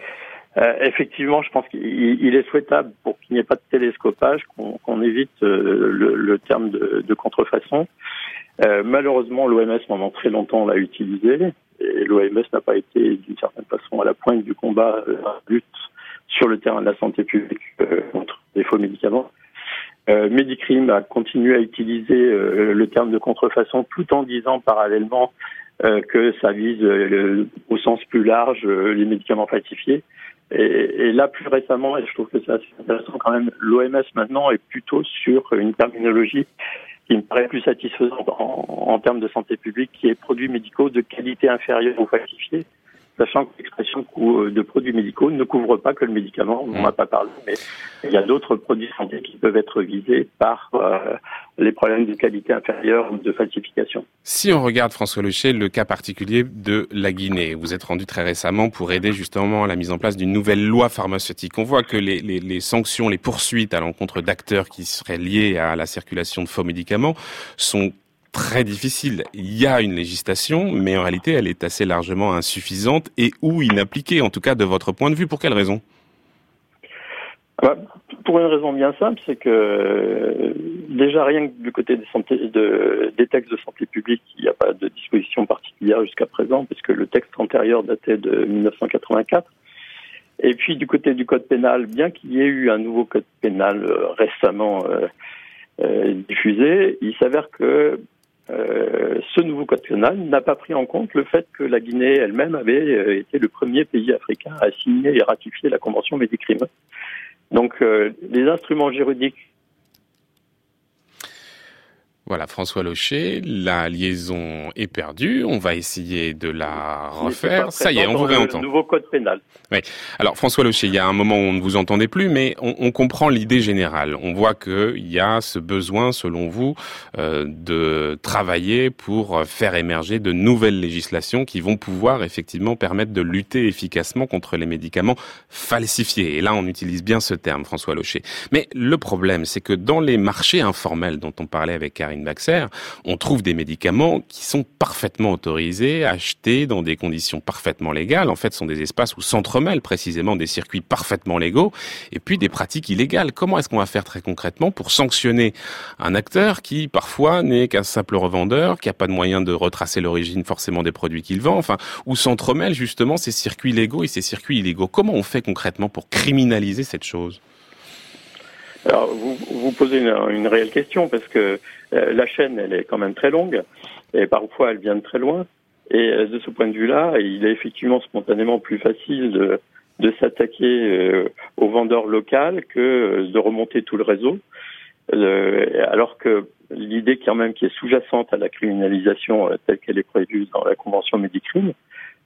Euh, effectivement, je pense qu'il est souhaitable, pour qu'il n'y ait pas de télescopage, qu'on évite euh, le, terme de, de contrefaçon. Euh, malheureusement, l'OMS pendant très longtemps l'a utilisé, et l'OMS n'a pas été d'une certaine façon à la pointe du combat, la lutte sur le terrain de la santé publique contre les faux médicaments. Euh, Medicrime a continué à utiliser euh, le terme de contrefaçon tout en disant parallèlement euh, que ça vise au sens plus large les médicaments falsifiés. Et, là, plus récemment, et je trouve que c'est assez intéressant quand même, l'OMS maintenant est plutôt sur une terminologie qui me paraît plus satisfaisante en, en termes de santé publique, qui est produits médicaux de qualité inférieure aux falsifiés sachant que l'expression euh, de produits médicaux ne couvre pas que le médicament, on n'en a pas parlé, mais il y a d'autres produits santé qui peuvent être visés par euh, les problèmes de qualité inférieure ou de falsification. Si on regarde, François Lecher, le cas particulier de la Guinée, vous êtes rendu très récemment pour aider justement à la mise en place d'une nouvelle loi pharmaceutique. On voit que les, les, les sanctions, les poursuites à l'encontre d'acteurs qui seraient liés à la circulation de faux médicaments sont très difficile. Il y a une législation, mais en réalité, elle est assez largement insuffisante et ou inappliquée, en tout cas de votre point de vue. Pour quelle raison? Bah, Pour une raison bien simple, c'est que déjà rien que du côté des, textes de santé publique, il n'y a pas de disposition particulière jusqu'à présent, puisque le texte antérieur datait de 1984. Et puis du côté du code pénal, bien qu'il y ait eu un nouveau code pénal euh, récemment euh, euh, diffusé, il s'avère que euh, ce nouveau code pénal n'a pas pris en compte le fait que la Guinée elle-même avait euh, été le premier pays africain à signer et ratifier la Convention Médicrime. Donc euh, les instruments juridiques voilà, François Locher, la liaison est perdue. On va essayer de la refaire. Ça y est, on vous réentend. Nouveau code pénal. Oui. Alors, François Locher, il y a un moment où on ne vous entendait plus, mais on, on comprend l'idée générale. On voit qu'il y a ce besoin, selon vous, euh, de travailler pour faire émerger de nouvelles législations qui vont pouvoir effectivement permettre de lutter efficacement contre les médicaments falsifiés. Et là, on utilise bien ce terme, François Locher. Mais le problème, c'est que dans les marchés informels dont on parlait avec Karine on trouve des médicaments qui sont parfaitement autorisés, achetés dans des conditions parfaitement légales. En fait, ce sont des espaces où s'entremêlent précisément des circuits parfaitement légaux et puis des pratiques illégales. Comment est-ce qu'on va faire très concrètement pour sanctionner un acteur qui parfois n'est qu'un simple revendeur, qui n'a pas de moyen de retracer l'origine forcément des produits qu'il vend, enfin, où s'entremêlent justement ces circuits légaux et ces circuits illégaux? Comment on fait concrètement pour criminaliser cette chose? Alors, vous, vous posez une, une, réelle question parce que euh, la chaîne, elle est quand même très longue et parfois elle vient de très loin. Et euh, de ce point de vue-là, il est effectivement spontanément plus facile de, de s'attaquer aux vendeurs locaux que de remonter tout le réseau. alors que l'idée quand même qui est sous-jacente à la criminalisation telle qu'elle est prévue dans la Convention Médicrime,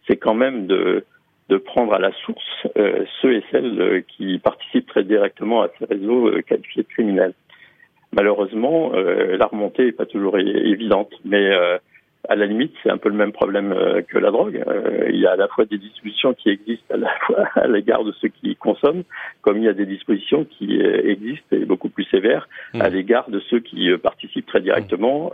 c'est quand même de de prendre à la source euh, ceux et celles euh, qui participent très directement à ces réseaux euh, qualifiés de criminels. Malheureusement, la remontée n'est pas toujours évidente, mais à la limite, c'est un peu le même problème euh, que la drogue. Euh, il y a à la fois des dispositions qui existent à la fois à l'égard de ceux qui consomment, comme il y a des dispositions qui euh, existent et beaucoup plus sévères mmh. à l'égard de ceux qui participent très directement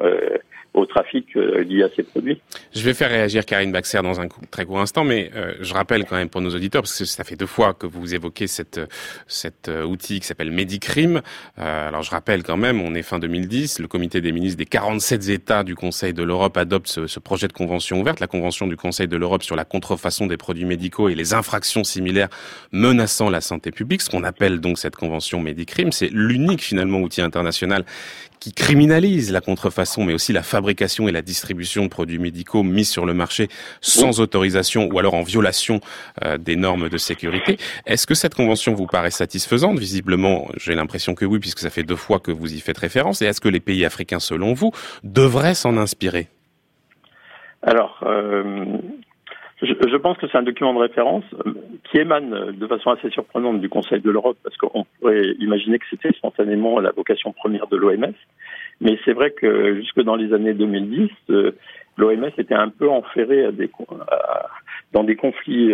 au trafic lié à ces produits. Je vais faire réagir Karine Baxer dans un très court instant, mais je rappelle quand même pour nos auditeurs, parce que ça fait deux fois que vous évoquez cette, cet outil qui s'appelle Medicrime. alors je rappelle quand même, on est fin 2010, le comité des ministres des 47 États du Conseil de l'Europe adopte ce, projet de convention ouverte, la convention du Conseil de l'Europe sur la contrefaçon des produits médicaux et les infractions similaires menaçant la santé publique, ce qu'on appelle donc cette convention Medicrime. C'est l'unique finalement outil international qui criminalise la contrefaçon, mais aussi la fabrication et la distribution de produits médicaux mis sur le marché sans autorisation ou alors en violation euh, des normes de sécurité. Est-ce que cette convention vous paraît satisfaisante? Visiblement, j'ai l'impression que oui, puisque ça fait deux fois que vous y faites référence. Et est-ce que les pays africains, selon vous, devraient s'en inspirer? Alors, euh, je, pense que c'est un document de référence euh, qui émane de façon assez surprenante du Conseil de l'Europe, parce qu'on pourrait imaginer que c'était spontanément la vocation première de l'OMS. Mais c'est vrai que jusque dans les années 2010, euh, l'OMS était un peu enferré à des, dans des conflits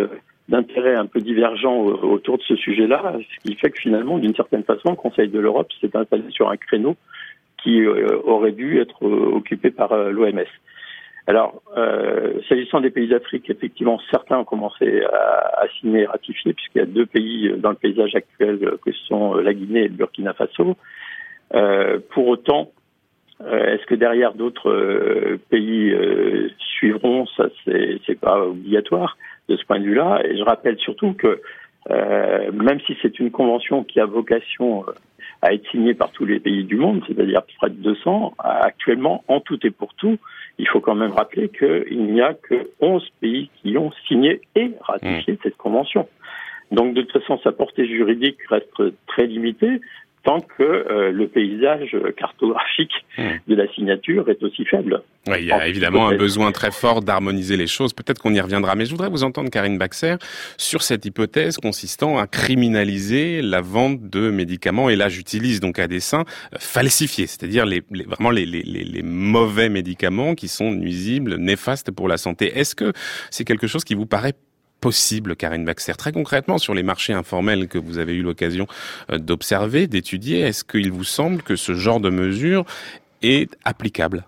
d'intérêts un peu divergents autour de ce sujet-là, ce qui fait que finalement, d'une certaine façon, le Conseil de l'Europe s'est installé sur un créneau qui aurait dû être occupé par l'OMS. Alors, euh, s'agissant des pays d'Afrique, effectivement, certains ont commencé à, signer et ratifier, puisqu'il y a deux pays dans le paysage actuel que sont la Guinée et le Burkina Faso. Euh, pour autant, euh, est-ce que derrière d'autres euh, pays euh, suivront Ça, c'est pas obligatoire de ce point de vue-là. Et je rappelle surtout que même si c'est une convention qui a vocation à être signée par tous les pays du monde, c'est-à-dire près de 200, actuellement, en tout et pour tout, il faut quand même rappeler qu'il n'y a que 11 pays qui ont signé et ratifié mmh. cette convention. Donc de toute façon, sa portée juridique reste très limitée tant que euh, le paysage cartographique hmm. de la signature est aussi faible. Oui, il y a évidemment un besoin très fort d'harmoniser les choses. Peut-être qu'on y reviendra, mais je voudrais vous entendre, Karine Baxer, sur cette hypothèse consistant à criminaliser la vente de médicaments, et là j'utilise donc à dessein, euh, falsifiés, c'est-à-dire les, vraiment les, les, les mauvais médicaments qui sont nuisibles, néfastes pour la santé. Est-ce que c'est quelque chose qui vous paraît possible, Karine Baxter. Très concrètement, sur les marchés informels que vous avez eu l'occasion euh, d'observer, d'étudier, est-ce qu'il vous semble que ce genre de mesure est applicable?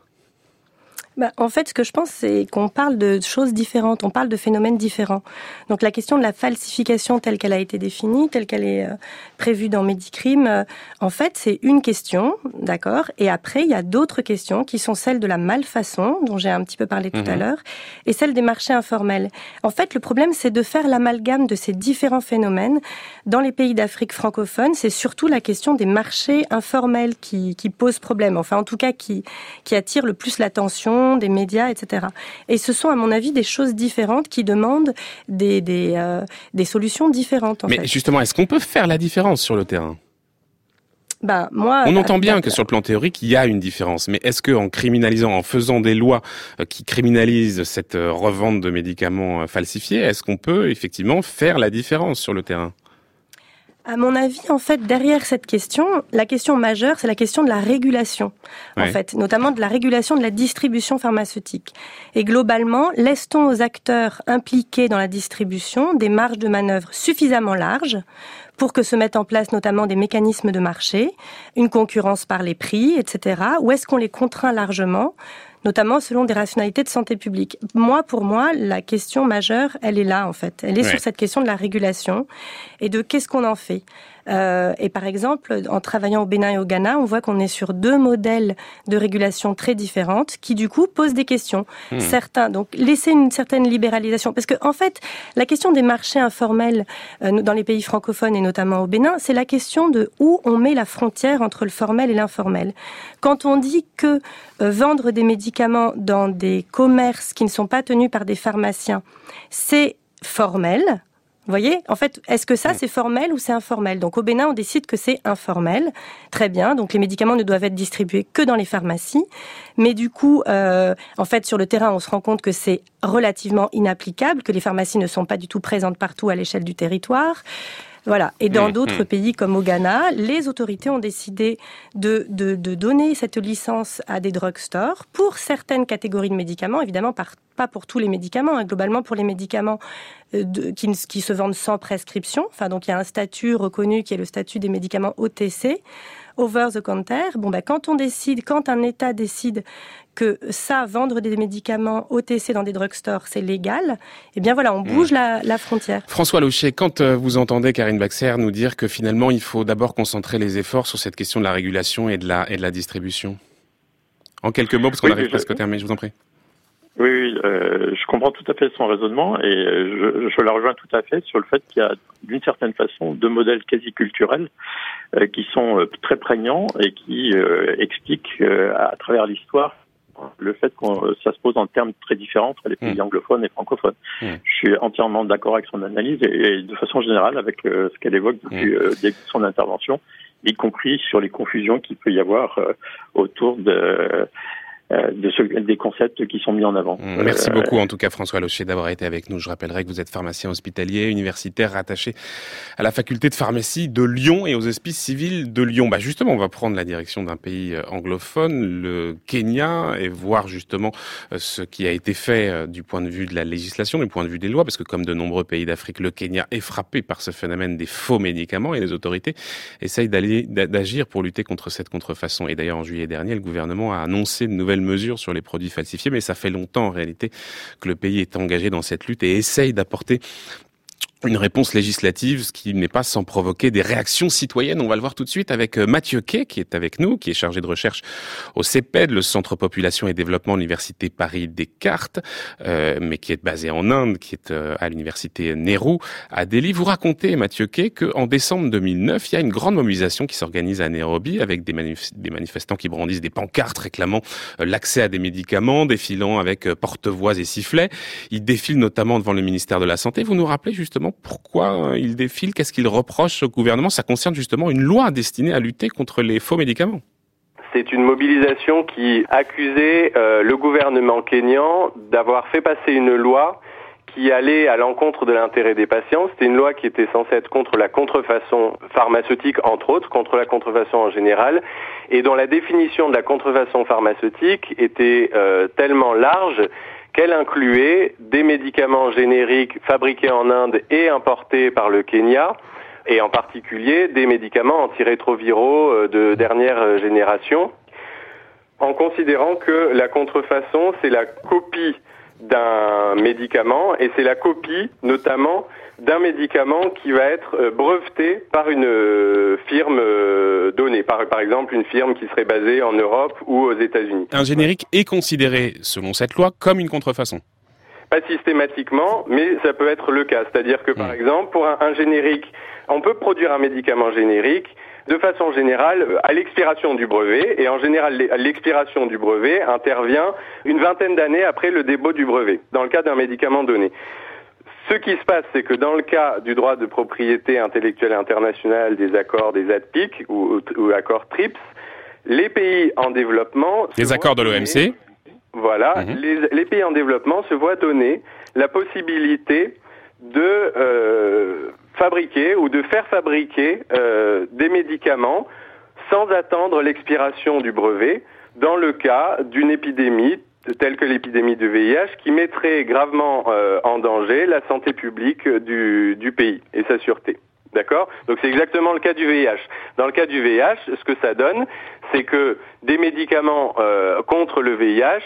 Bah, en fait, ce que je pense, c'est qu'on parle de choses différentes, on parle de phénomènes différents. Donc la question de la falsification telle qu'elle a été définie, telle qu'elle est euh, prévue dans Medicrime, euh, en fait, c'est une question, d'accord Et après, il y a d'autres questions qui sont celles de la malfaçon, dont j'ai un petit peu parlé tout à mhm. l'heure, et celles des marchés informels. En fait, le problème, c'est de faire l'amalgame de ces différents phénomènes. Dans les pays d'Afrique francophone, c'est surtout la question des marchés informels qui, qui pose problème, enfin en tout cas qui, qui attire le plus l'attention des médias, etc. Et ce sont, à mon avis, des choses différentes qui demandent des, des, euh, des solutions différentes. En Mais justement, est-ce qu'on peut faire la différence sur le terrain? Bah, moi, on entend bien que sur le plan théorique, il y a une différence. Mais est-ce que en criminalisant, en faisant des lois euh, qui criminalisent cette euh, revente de médicaments falsifiés, est-ce qu'on peut effectivement faire la différence sur le terrain? À mon avis, en fait, derrière cette question, la question majeure, c'est la question de la régulation, en fait, notamment de la régulation de la distribution pharmaceutique. Et globalement, laisse-t-on aux acteurs impliqués dans la distribution des marges de manœuvre suffisamment larges pour que se mettent en place notamment des mécanismes de marché, une concurrence par les prix, etc. Ou est-ce qu'on les contraint largement notamment selon des rationalités de santé publique. Moi, pour moi, la question majeure, elle est là en fait. Elle est sur cette question de la régulation et de qu'est-ce qu'on en fait. Euh, et par exemple, en travaillant au Bénin et au Ghana, on voit qu'on est sur deux modèles de régulation très différentes qui, du coup, posent des questions. Hmm. Certains, donc, laisser une certaine libéralisation. Parce que, en fait, la question des marchés informels euh, dans les pays francophones et notamment au Bénin, c'est la question de où on met la frontière entre le formel et l'informel. Quand on dit que euh, vendre des médicaments dans des commerces qui ne sont pas tenus par des pharmaciens, c'est formel, Vous voyez, en fait, est-ce que ça c'est formel ou c'est informel? Donc au Bénin, on décide que c'est informel. Très bien. Donc les médicaments ne doivent être distribués que dans les pharmacies. Mais du coup, euh, en fait, sur le terrain, on se rend compte que c'est relativement inapplicable, que les pharmacies ne sont pas du tout présentes partout à l'échelle du territoire. Voilà. Et dans mmh, d'autres mmh. pays comme au Ghana, les autorités ont décidé de, de, de donner cette licence à des drugstores pour certaines catégories de médicaments, évidemment pas pour tous les médicaments, hein, globalement pour les médicaments euh, qui, qui se vendent sans prescription. Enfin, donc il y a un statut reconnu qui est le statut des médicaments OTC over the counter. Bon, ben, quand on décide, quand un État décide que ça, vendre des médicaments OTC dans des drugstores, c'est légal, eh bien voilà, on bouge mmh. la, frontière. François Lauchet, quand euh, vous entendez Karine Baxer nous dire que finalement, il faut d'abord concentrer les efforts sur cette question de la régulation et de la, et de la distribution En quelques mots, parce qu'on arrive presque au terme, je vous en prie. Oui, euh, je comprends tout à fait son raisonnement et euh, je, je, la rejoins tout à fait sur le fait qu'il y a d'une certaine façon deux modèles quasi culturels euh, qui sont très prégnants et qui expliquent à travers l'histoire le fait que ça se pose en termes très différents entre les pays mmh. anglophones et francophones. Mmh. Je suis entièrement d'accord avec son analyse et, de façon générale avec ce qu'elle évoque depuis début de son intervention, y compris sur les confusions qu'il peut y avoir autour de euh, de ce, des concepts qui sont mis en avant. Mmh, merci euh, beaucoup en tout cas François Locher d'avoir été avec nous. Je rappellerai que vous êtes pharmacien hospitalier universitaire rattaché à la faculté de pharmacie de Lyon et aux hospices civils de Lyon. Bah justement, on va prendre la direction d'un pays euh, anglophone, le Kenya, et voir justement ce qui a été fait du point de vue de la législation, du point de vue des lois, parce que comme de nombreux pays d'Afrique, le Kenya est frappé par ce phénomène des faux médicaments et les autorités essayent d'aller d'agir pour lutter contre cette contrefaçon. Et d'ailleurs en juillet dernier, le gouvernement a annoncé de nouvelles mesures sur les produits falsifiés, mais ça fait longtemps en réalité que le pays est engagé dans cette lutte et essaye d'apporter une réponse législative, ce qui n'est pas sans provoquer des réactions citoyennes. On va le voir tout de suite avec euh, Mathieu Quay, qui est avec nous, qui est chargé de recherche au CEPED, le Centre Population et Développement de l'Université Paris-Descartes, euh, mais qui est basé en Inde, qui est euh, à l'Université Nehru à Delhi. Vous racontez, Mathieu Quay, qu'en décembre 2009, il y a une grande mobilisation qui s'organise à Nairobi avec des, des, manifestants qui brandissent des pancartes réclamant l'accès à des médicaments, défilant avec porte-voix et sifflets. Ils défilent notamment devant le ministère de la Santé. Vous nous rappelez justement pourquoi il défile, qu'est-ce qu'il reproche au gouvernement? Ça concerne justement une loi destinée à lutter contre les faux médicaments. C'est une mobilisation qui accusait euh, le gouvernement kényan d'avoir fait passer une loi qui allait à l'encontre de l'intérêt des patients. C'était une loi qui était censée être contre la contrefaçon pharmaceutique, entre autres, contre la contrefaçon en général, et dont la définition de la contrefaçon pharmaceutique était euh, tellement large qu'elle incluait des médicaments génériques fabriqués en Inde et importés par le Kenya, et en particulier des médicaments antirétroviraux euh, de dernière génération, en considérant que la contrefaçon, c'est la copie d'un médicament, et c'est la copie notamment d'un médicament qui va être euh, breveté par une euh, firme euh, donnée, par, par exemple une firme qui serait basée en Europe ou aux États-Unis. Un générique est considéré, selon cette loi, comme une contrefaçon Pas systématiquement, mais ça peut être le cas. C'est-à-dire que, par hmm. exemple, pour un, générique, on peut produire un médicament générique de façon générale à l'expiration du brevet, et en général l'expiration du brevet intervient une vingtaine d'années après le début du brevet, dans le cas d'un médicament donné. Ce qui se passe, c'est que dans le cas du droit de propriété intellectuelle internationale des accords des ADPIC ou, accords TRIPS, les pays en développement... Les accords de l'OMC Voilà, mhm. les, pays en développement se voient donner la possibilité de euh, fabriquer ou de faire fabriquer euh, des médicaments sans attendre l'expiration du brevet dans le cas d'une épidémie telle que l'épidémie de VIH, qui mettrait gravement euh, en danger la santé publique du, du pays et sa sûreté. D'accord? Donc c'est exactement le cas du VIH. Dans le cas du VIH, ce que ça donne, c'est que des médicaments euh, contre le VIH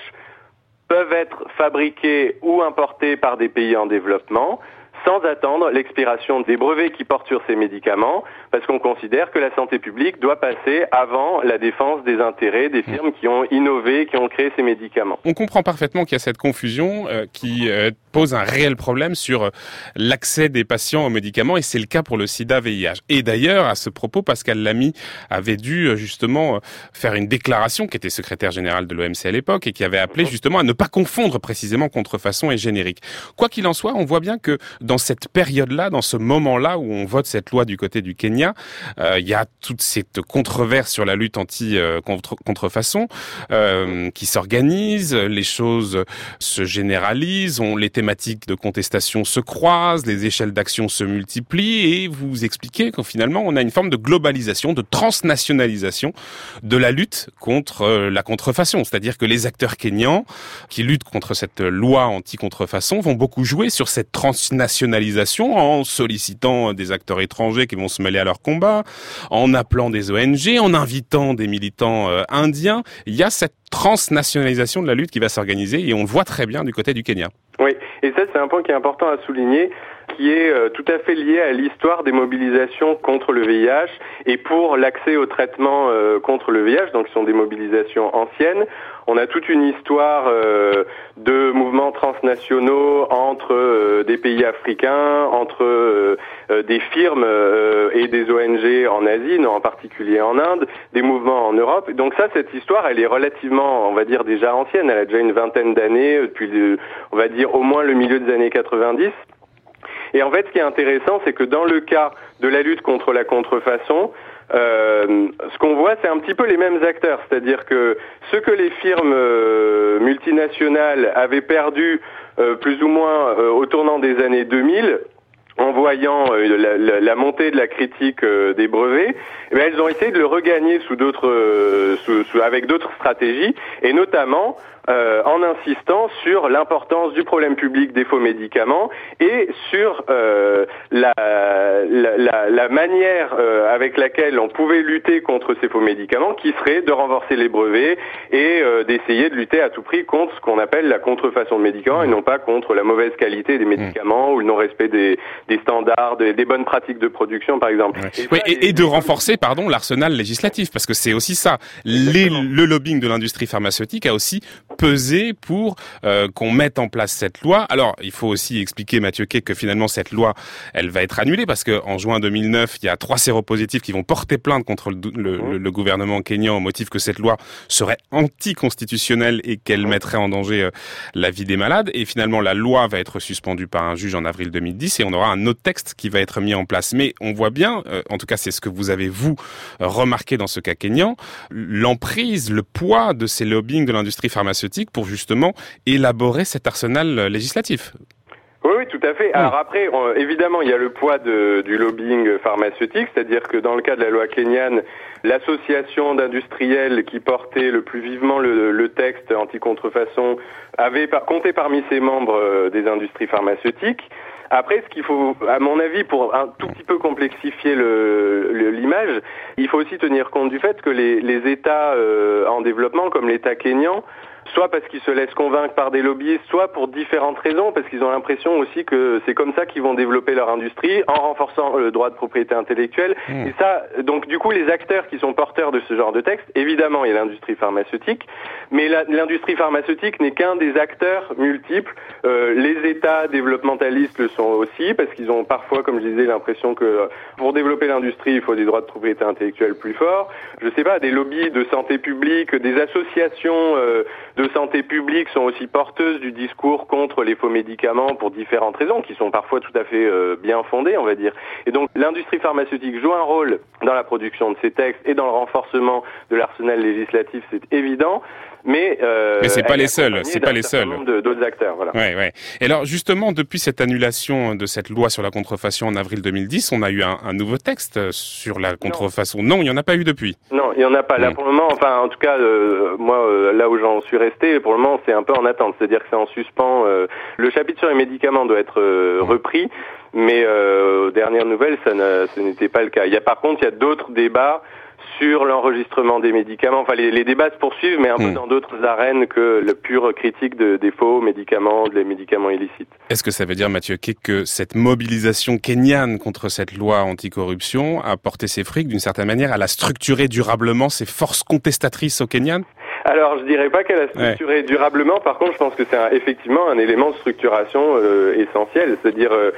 peuvent être fabriqués ou importés par des pays en développement sans attendre l'expiration des brevets qui portent sur ces médicaments, parce qu'on considère que la santé publique doit passer avant la défense des intérêts des firmes qui ont innové, qui ont créé ces médicaments. On comprend parfaitement qu'il y a cette confusion euh, qui euh, pose un réel problème sur l'accès des patients aux médicaments et c'est le cas pour le sida-VIH. Et d'ailleurs, à ce propos, Pascal Lamy avait dû justement faire une déclaration qui était secrétaire général de l'OMC à l'époque et qui avait appelé justement à ne pas confondre précisément contrefaçon et générique. Quoi qu'il en soit, on voit bien que dans cette période-là, dans ce moment-là où on vote cette loi du côté du Kenya, euh, il y a toute cette controverse sur la lutte anti-contrefaçon euh, qui s'organise, les choses se généralisent, on, les thématiques de contestation se croisent, les échelles d'action se multiplient et vous expliquez qu'en finalement on a une forme de globalisation, de transnationalisation de la lutte contre euh, la contrefaçon. C'est-à-dire que les acteurs kenyans qui luttent contre cette loi anti-contrefaçon vont beaucoup jouer sur cette transnationalisation en sollicitant des acteurs étrangers qui vont se mêler à leur combat, en appelant des ONG, en invitant des militants euh, indiens. Il y a cette transnationalisation de la lutte qui va s'organiser et on le voit très bien du côté du Kenya. Oui, et ça c'est un point qui est important à souligner qui est euh, tout à fait lié à l'histoire des mobilisations contre le VIH et pour l'accès au traitement euh, contre le VIH, donc ce sont des mobilisations anciennes. On a toute une histoire euh, de mouvements transnationaux entre des pays africains, entre des firmes et des ONG en Asie, en particulier en Inde, des mouvements en Europe. Donc ça, cette histoire, elle est relativement, on va dire, déjà ancienne. Elle a déjà une vingtaine d'années, depuis, on va dire, au moins le milieu des années 90. Et en fait, ce qui est intéressant, c'est que dans le cas de la lutte contre la contrefaçon, euh, ce qu'on voit, c'est un petit peu les mêmes acteurs, c'est-à-dire que ce que les firmes euh, multinationales avaient perdu euh, plus ou moins au tournant des années 2000, en voyant la, montée de la critique des brevets, eh elles ont essayé de le regagner sous d'autres, avec d'autres stratégies, et notamment euh, en insistant sur l'importance du problème public des faux médicaments et sur euh, la, la, la, manière euh, avec laquelle on pouvait lutter contre ces faux médicaments, qui serait de renforcer les brevets et d'essayer de lutter à tout prix contre ce qu'on appelle la contrefaçon de médicaments et non pas contre la mauvaise qualité des médicaments ou le non-respect des, des standards, des, des, bonnes pratiques de production, par exemple. Et, et, de renforcer, pardon, l'arsenal législatif, parce que c'est aussi ça. Les, le lobbying de l'industrie pharmaceutique a aussi peser pour euh, qu'on mette en place cette loi. Alors, il faut aussi expliquer, Mathieu Kay, que finalement cette loi, elle va être annulée parce que en juin 2009, il y a trois séropositifs qui vont porter plainte contre le, le, gouvernement kényan au motif que cette loi serait anticonstitutionnelle et qu'elle mettrait en danger euh, la vie des malades. Et finalement, la loi va être suspendue par un juge en avril 2010 et on aura un autre texte qui va être mis en place. Mais on voit bien, euh, en tout cas, c'est ce que vous avez vous remarqué dans ce cas kényan, l'emprise, le poids de ces lobbying de l'industrie pharmaceutique pour justement élaborer cet arsenal législatif. Oui, oui, tout à fait. Alors après, évidemment, il y a le poids du lobbying pharmaceutique, c'est-à-dire que dans le cas de la loi kenyane, l'association d'industriels qui portait le plus vivement le, texte anti-contrefaçon avait compté parmi ses membres euh, des industries pharmaceutiques. Après, ce qu'il faut, à mon avis, pour un tout petit peu complexifier l'image, il faut aussi tenir compte du fait que les, États euh, en développement, comme l'État kényan, soit parce qu'ils se laissent convaincre par des lobbyistes, soit pour différentes raisons, parce qu'ils ont l'impression aussi que c'est comme ça qu'ils vont développer leur industrie en renforçant le droit de propriété intellectuelle. Hmm. Et ça, donc du coup, les acteurs qui sont porteurs de ce genre de texte, évidemment, il y a l'industrie pharmaceutique, mais l'industrie pharmaceutique n'est qu'un des acteurs multiples. Euh, les États développementalistes le sont aussi, parce qu'ils ont parfois, comme je disais, l'impression que pour développer l'industrie, il faut des droits de propriété intellectuelle plus forts. Je sais pas, des lobbies de santé publique, des associations euh, de santé publique sont aussi porteuses du discours contre les faux médicaments pour différentes raisons, qui sont parfois tout à fait euh, bien fondées, on va dire. Et donc l'industrie pharmaceutique joue un rôle dans la production de ces textes et dans le renforcement de l'arsenal législatif, c'est évident. Mais, euh, mais c'est pas les seuls, c'est pas les seuls. D'autres acteurs, voilà. Ouais, ouais. Et alors justement, depuis cette annulation de cette loi sur la contrefaçon en avril 2010, on a eu un, un nouveau texte sur la contrefaçon. Non, il n'y en a pas eu depuis. Non, il n'y en a pas. Là, pour le moment, enfin, en tout cas, euh, moi, euh, là où j'en suis resté, pour le moment, c'est un peu en attente. C'est-à-dire que c'est en suspens. Euh, le chapitre sur les médicaments doit être hmm. repris, mais aux dernières nouvelles, ça ce n'était pas le cas. Il y a par contre, il y a d'autres débats sur l'enregistrement des médicaments. Enfin, les, débats se poursuivent, mais un peu hmm. dans d'autres arènes que le pure critique de, des faux médicaments, des médicaments illicites. Est-ce que ça veut dire, Mathieu que cette mobilisation kenyane contre cette loi anticorruption a porté ses fruits d'une certaine manière Elle a structuré durablement ces forces contestatrices au Kenyan Alors, je dirais pas qu'elle a structuré durablement. Par contre, je pense que c'est effectivement un élément de structuration euh, essentiel. C'est-à-dire, euh,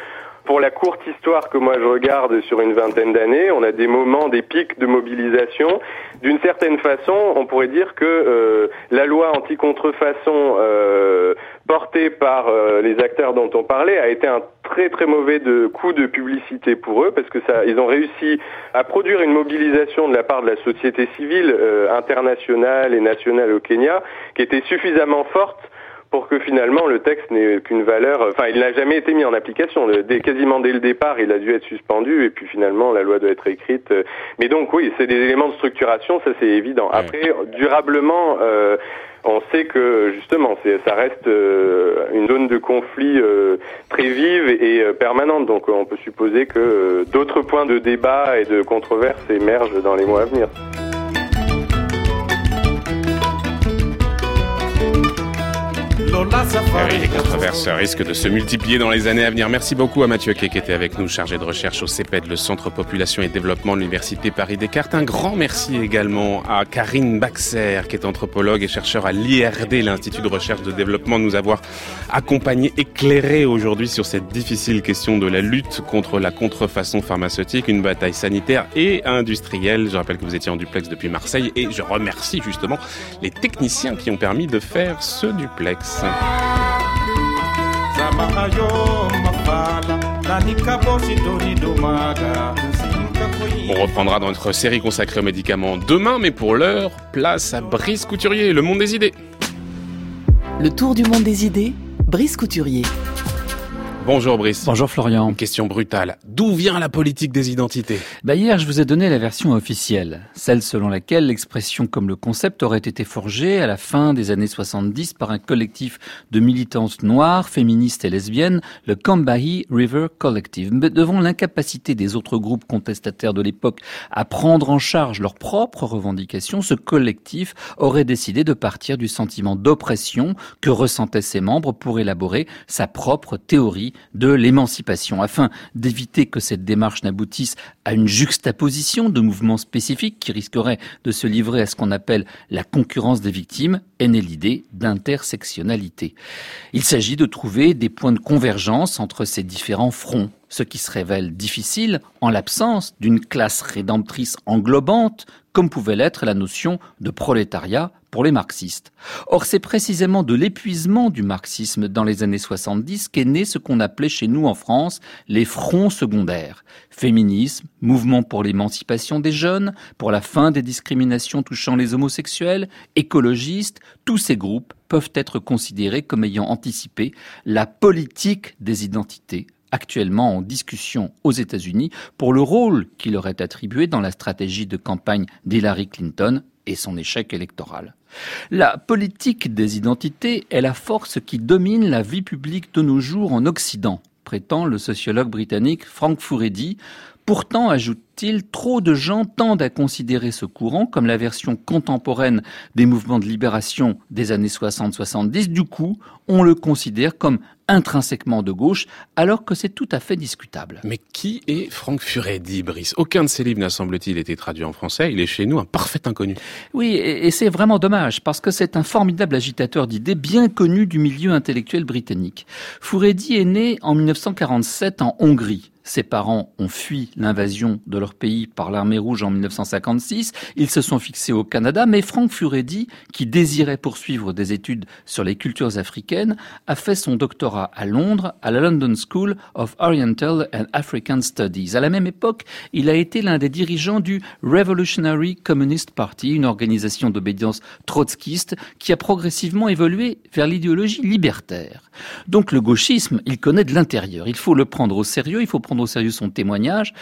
pour la courte histoire que moi je regarde sur une vingtaine d'années, on a des moments, des pics de mobilisation. D'une certaine façon, on pourrait dire que euh, la loi anti-contrefaçon euh, portée par euh, les acteurs dont on parlait a été un très très mauvais de coup de publicité pour eux parce que ça, ils ont réussi à produire une mobilisation de la part de la société civile internationale et nationale au Kenya qui était suffisamment forte pour que finalement le texte n'ait qu'une valeur. Enfin, il n'a jamais été mis en application. Dès, quasiment dès le départ, il a dû être suspendu et puis finalement la loi doit être écrite. Mais donc oui, c'est des éléments de structuration, ça c'est évident. Après, durablement. Euh, on sait que justement, ça reste euh, une zone de conflit euh, très vive et permanente. Donc, on peut supposer que d'autres points de débat et de controverse émergent dans les mois à venir. Eh les controverses risquent de se multiplier dans les années à venir. Merci beaucoup à Mathieu Kay qui était avec nous, chargé de recherche au CEPED, le Centre Population et Développement de l'Université Paris-Descartes. Un grand merci également à Karine Baxer, qui est anthropologue et chercheur à l'IRD, l'Institut de recherche de développement, de nous avoir accompagnés, éclairés aujourd'hui sur cette difficile question de la lutte contre la contrefaçon pharmaceutique, une bataille sanitaire et industrielle. Je rappelle que vous étiez en duplex depuis Marseille et je remercie justement les techniciens qui ont permis de faire ce duplex. On reprendra dans notre série consacrée aux médicaments demain, mais pour l'heure, place à Brice Couturier, le monde des idées. Le tour du monde des idées, Brice Couturier. Bonjour Brice. Bonjour Florian. Une question brutale. D'où vient la politique des identités? Bah Hier, je vous ai donné la version officielle, celle selon laquelle l'expression comme le concept aurait été forgé à la fin des années 70 par un collectif de militantes noires, féministes et lesbiennes, le Kambahi River Collective. Mais devant l'incapacité des autres groupes contestataires de l'époque à prendre en charge leurs propres revendications, ce collectif aurait décidé de partir du sentiment d'oppression que ressentaient ses membres pour élaborer sa propre théorie de l'émancipation, afin d'éviter que cette démarche n'aboutisse à une juxtaposition de mouvements spécifiques qui risqueraient de se livrer à ce qu'on appelle la concurrence des victimes, est née l'idée d'intersectionnalité. Il s'agit de trouver des points de convergence entre ces différents fronts, ce qui se révèle difficile en l'absence d'une classe rédemptrice englobante, comme pouvait l'être la notion de prolétariat pour les marxistes. Or, c'est précisément de l'épuisement du marxisme dans les années 70 qu'est né ce qu'on appelait chez nous en France les fronts secondaires. Féminisme, mouvement pour l'émancipation des jeunes, pour la fin des discriminations touchant les homosexuels, écologistes, tous ces groupes peuvent être considérés comme ayant anticipé la politique des identités actuellement en discussion aux États-Unis pour le rôle qui leur est attribué dans la stratégie de campagne d'Hillary Clinton et son échec électoral. La politique des identités est la force qui domine la vie publique de nos jours en Occident, prétend le sociologue britannique Frank Furedi, Pourtant, ajoute-t-il, trop de gens tendent à considérer ce courant comme la version contemporaine des mouvements de libération des années 60-70. Du coup, on le considère comme intrinsèquement de gauche, alors que c'est tout à fait discutable. Mais qui est Franck Furedi, Brice? Aucun de ses livres n'a semble-t-il été traduit en français. Il est chez nous un parfait inconnu. Oui, et c'est vraiment dommage, parce que c'est un formidable agitateur d'idées bien connu du milieu intellectuel britannique. Furedi est né en 1947 en Hongrie. Ses parents ont fui l'invasion de leur pays par l'armée rouge en 1956. Ils se sont fixés au Canada, mais Frank Furedi, qui désirait poursuivre des études sur les cultures africaines, a fait son doctorat à Londres, à la London School of Oriental and African Studies. À la même époque, il a été l'un des dirigeants du Revolutionary Communist Party, une organisation d'obédience trotskiste qui a progressivement évolué vers l'idéologie libertaire. Donc le gauchisme, il connaît de l'intérieur. Il faut le prendre au sérieux, au sérieux son témoignage.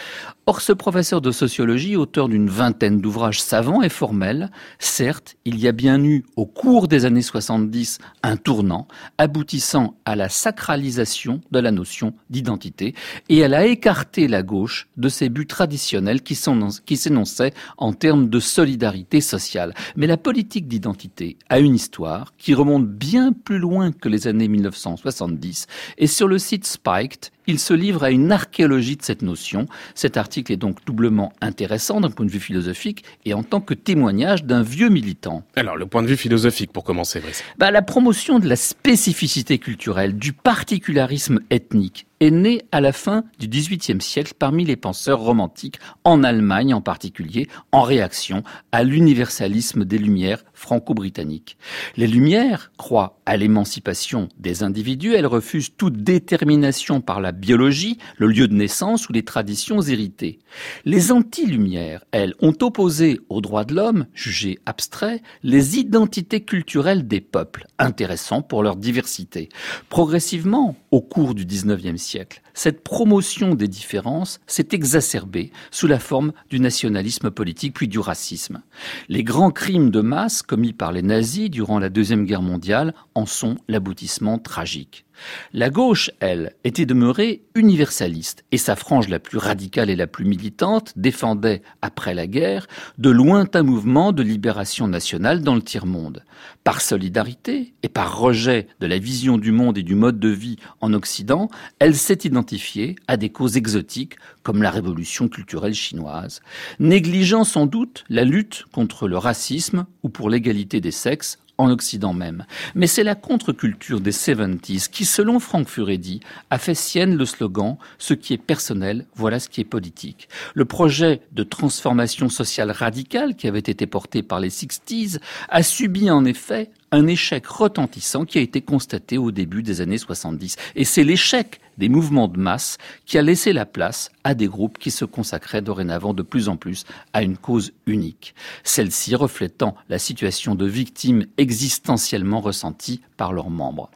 Or, ce professeur de sociologie, auteur d'une vingtaine d'ouvrages savants et formels, certes, il y a bien eu, au cours des années 70, un tournant aboutissant à la sacralisation de la notion d'identité et elle a écarté la gauche de ses buts traditionnels qui s'énonçaient en termes de solidarité sociale. Mais la politique d'identité a une histoire qui remonte bien plus loin que les années 1970 et sur le site Spiked, il se livre à une archéologie de cette notion. Cet article est donc doublement intéressant d'un point de vue philosophique et en tant que témoignage d'un vieux militant. Alors, le point de vue philosophique, pour commencer, Brice. Bah, la promotion de la spécificité culturelle, du particularisme ethnique, est né à la fin du XVIIIe siècle parmi les penseurs romantiques, en Allemagne en particulier, en réaction à l'universalisme des Lumières franco-britanniques. Les Lumières croient à l'émancipation des individus, elles refusent toute détermination par la biologie, le lieu de naissance ou les traditions héritées. Les anti-Lumières, elles, ont opposé aux droits de l'homme, jugés abstraits, les identités culturelles des peuples, intéressants pour leur diversité. Progressivement, au cours du XIXe siècle, cette promotion des différences s'est exacerbée sous la forme du nationalisme politique puis du racisme. Les grands crimes de masse commis par les nazis durant la Deuxième Guerre mondiale en sont l'aboutissement tragique. La gauche, elle, était demeurée universaliste et sa frange la plus radicale et la plus militante défendait, après la guerre, de lointains mouvements de libération nationale dans le tiers-monde. Par solidarité et par rejet de la vision du monde et du mode de vie en Occident, elle s'est identifiée à des causes exotiques comme la révolution culturelle chinoise, négligeant sans doute la lutte contre le racisme ou pour l'égalité des sexes en Occident même. Mais c'est la contre-culture des 70s qui, selon Franck Furedi, a fait sienne le slogan Ce qui est personnel, voilà ce qui est politique. Le projet de transformation sociale radicale qui avait été porté par les 60s a subi en effet un échec retentissant qui a été constaté au début des années 70. Et c'est l'échec des mouvements de masse qui a laissé la place à des groupes qui se consacraient dorénavant de plus en plus à une cause unique. Celle-ci reflétant la situation de victimes existentiellement ressentie par leurs membres.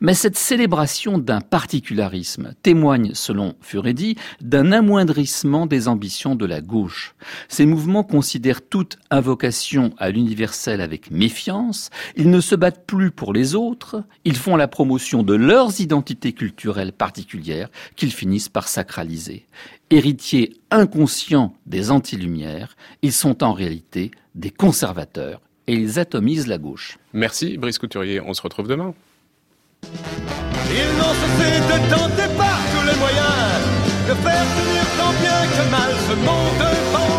Mais cette célébration d'un particularisme témoigne, selon Furedi, d'un amoindrissement des ambitions de la gauche. Ces mouvements considèrent toute invocation à l'universel avec méfiance, ils ne se battent plus pour les autres, ils font la promotion de leurs identités culturelles particulières qu'ils finissent par sacraliser. Héritiers inconscients des antilumières, ils sont en réalité des conservateurs et ils atomisent la gauche. Merci Brice Couturier, on se retrouve demain. Ils n'ont cessé de tenter par tous les moyens de faire tenir tant bien que mal ce monde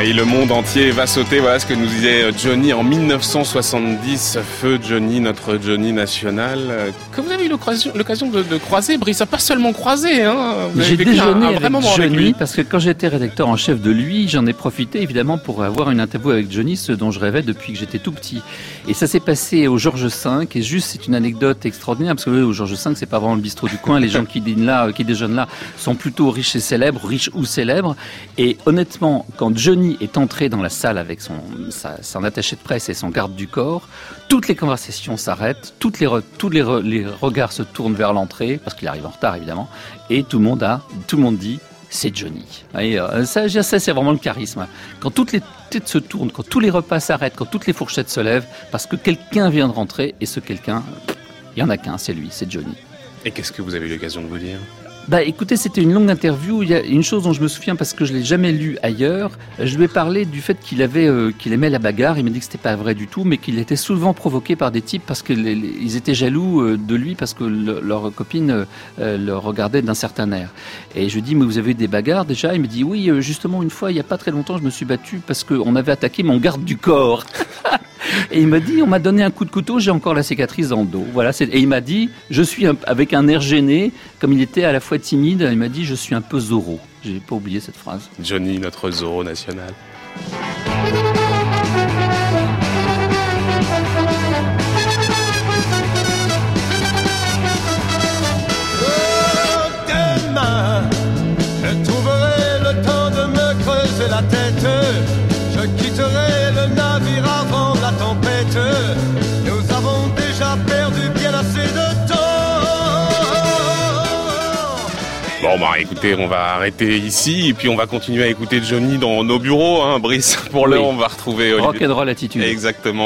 Et le monde entier va sauter, voilà ce que nous disait Johnny en 1970. Feu Johnny, notre Johnny national. Que vous avez eu l'occasion de, de, croiser, Brice, pas seulement croisé. Hein. J'ai déjeuné un, un avec Johnny avec lui. parce que quand j'étais rédacteur en chef de lui, j'en ai profité évidemment pour avoir une interview avec Johnny, ce dont je rêvais depuis que j'étais tout petit. Et ça s'est passé au Georges V. Et juste, c'est une anecdote extraordinaire parce que au Georges V, c'est pas vraiment le bistrot du coin. Les gens qui dînent là, qui déjeunent là, sont plutôt riches et célèbres, riches ou célèbres. Et honnêtement, quand Johnny est entré dans la salle avec son, attaché de presse et son garde du corps, toutes les conversations s'arrêtent, toutes les, tous les, re, les regards se tournent vers l'entrée, parce qu'il arrive en retard évidemment, et tout le monde a, tout le monde dit, c'est Johnny. Euh, ça, ça c'est vraiment le charisme. Quand toutes les têtes se tournent, quand tous les repas s'arrêtent, quand toutes les fourchettes se lèvent, parce que quelqu'un vient de rentrer, et ce quelqu'un, il y en a qu'un, c'est lui, c'est Johnny. Et qu'est-ce que vous avez eu l'occasion de vous dire? Bah écoutez, c'était une longue interview. Il y a une chose dont je me souviens parce que je l'ai jamais lu ailleurs. Je lui ai parlé du fait qu'il avait, euh, qu'il aimait la bagarre. Il m'a dit que c'était pas vrai du tout, mais qu'il était souvent provoqué par des types parce qu'ils étaient jaloux euh, de lui parce que le, leur copine euh, le regardait d'un certain air. Et je lui dis mais vous avez eu des bagarres déjà? Il me dit oui, justement une fois il y a pas très longtemps je me suis battu parce qu'on avait attaqué mon garde du corps. Et il m'a dit, on m'a donné un coup de couteau, j'ai encore la cicatrice dans le dos. Voilà. Et il m'a dit, je suis avec un air gêné, comme il était à la fois timide, il m'a dit, je suis un peu Zorro. J'ai pas oublié cette phrase. Johnny, notre Zorro national. Bon bah écoutez, on va arrêter ici et puis on va continuer à écouter Johnny dans nos bureaux, hein, Brice. Pour l'heure, on va retrouver Olivier. Rock'n'roll attitude. Exactement.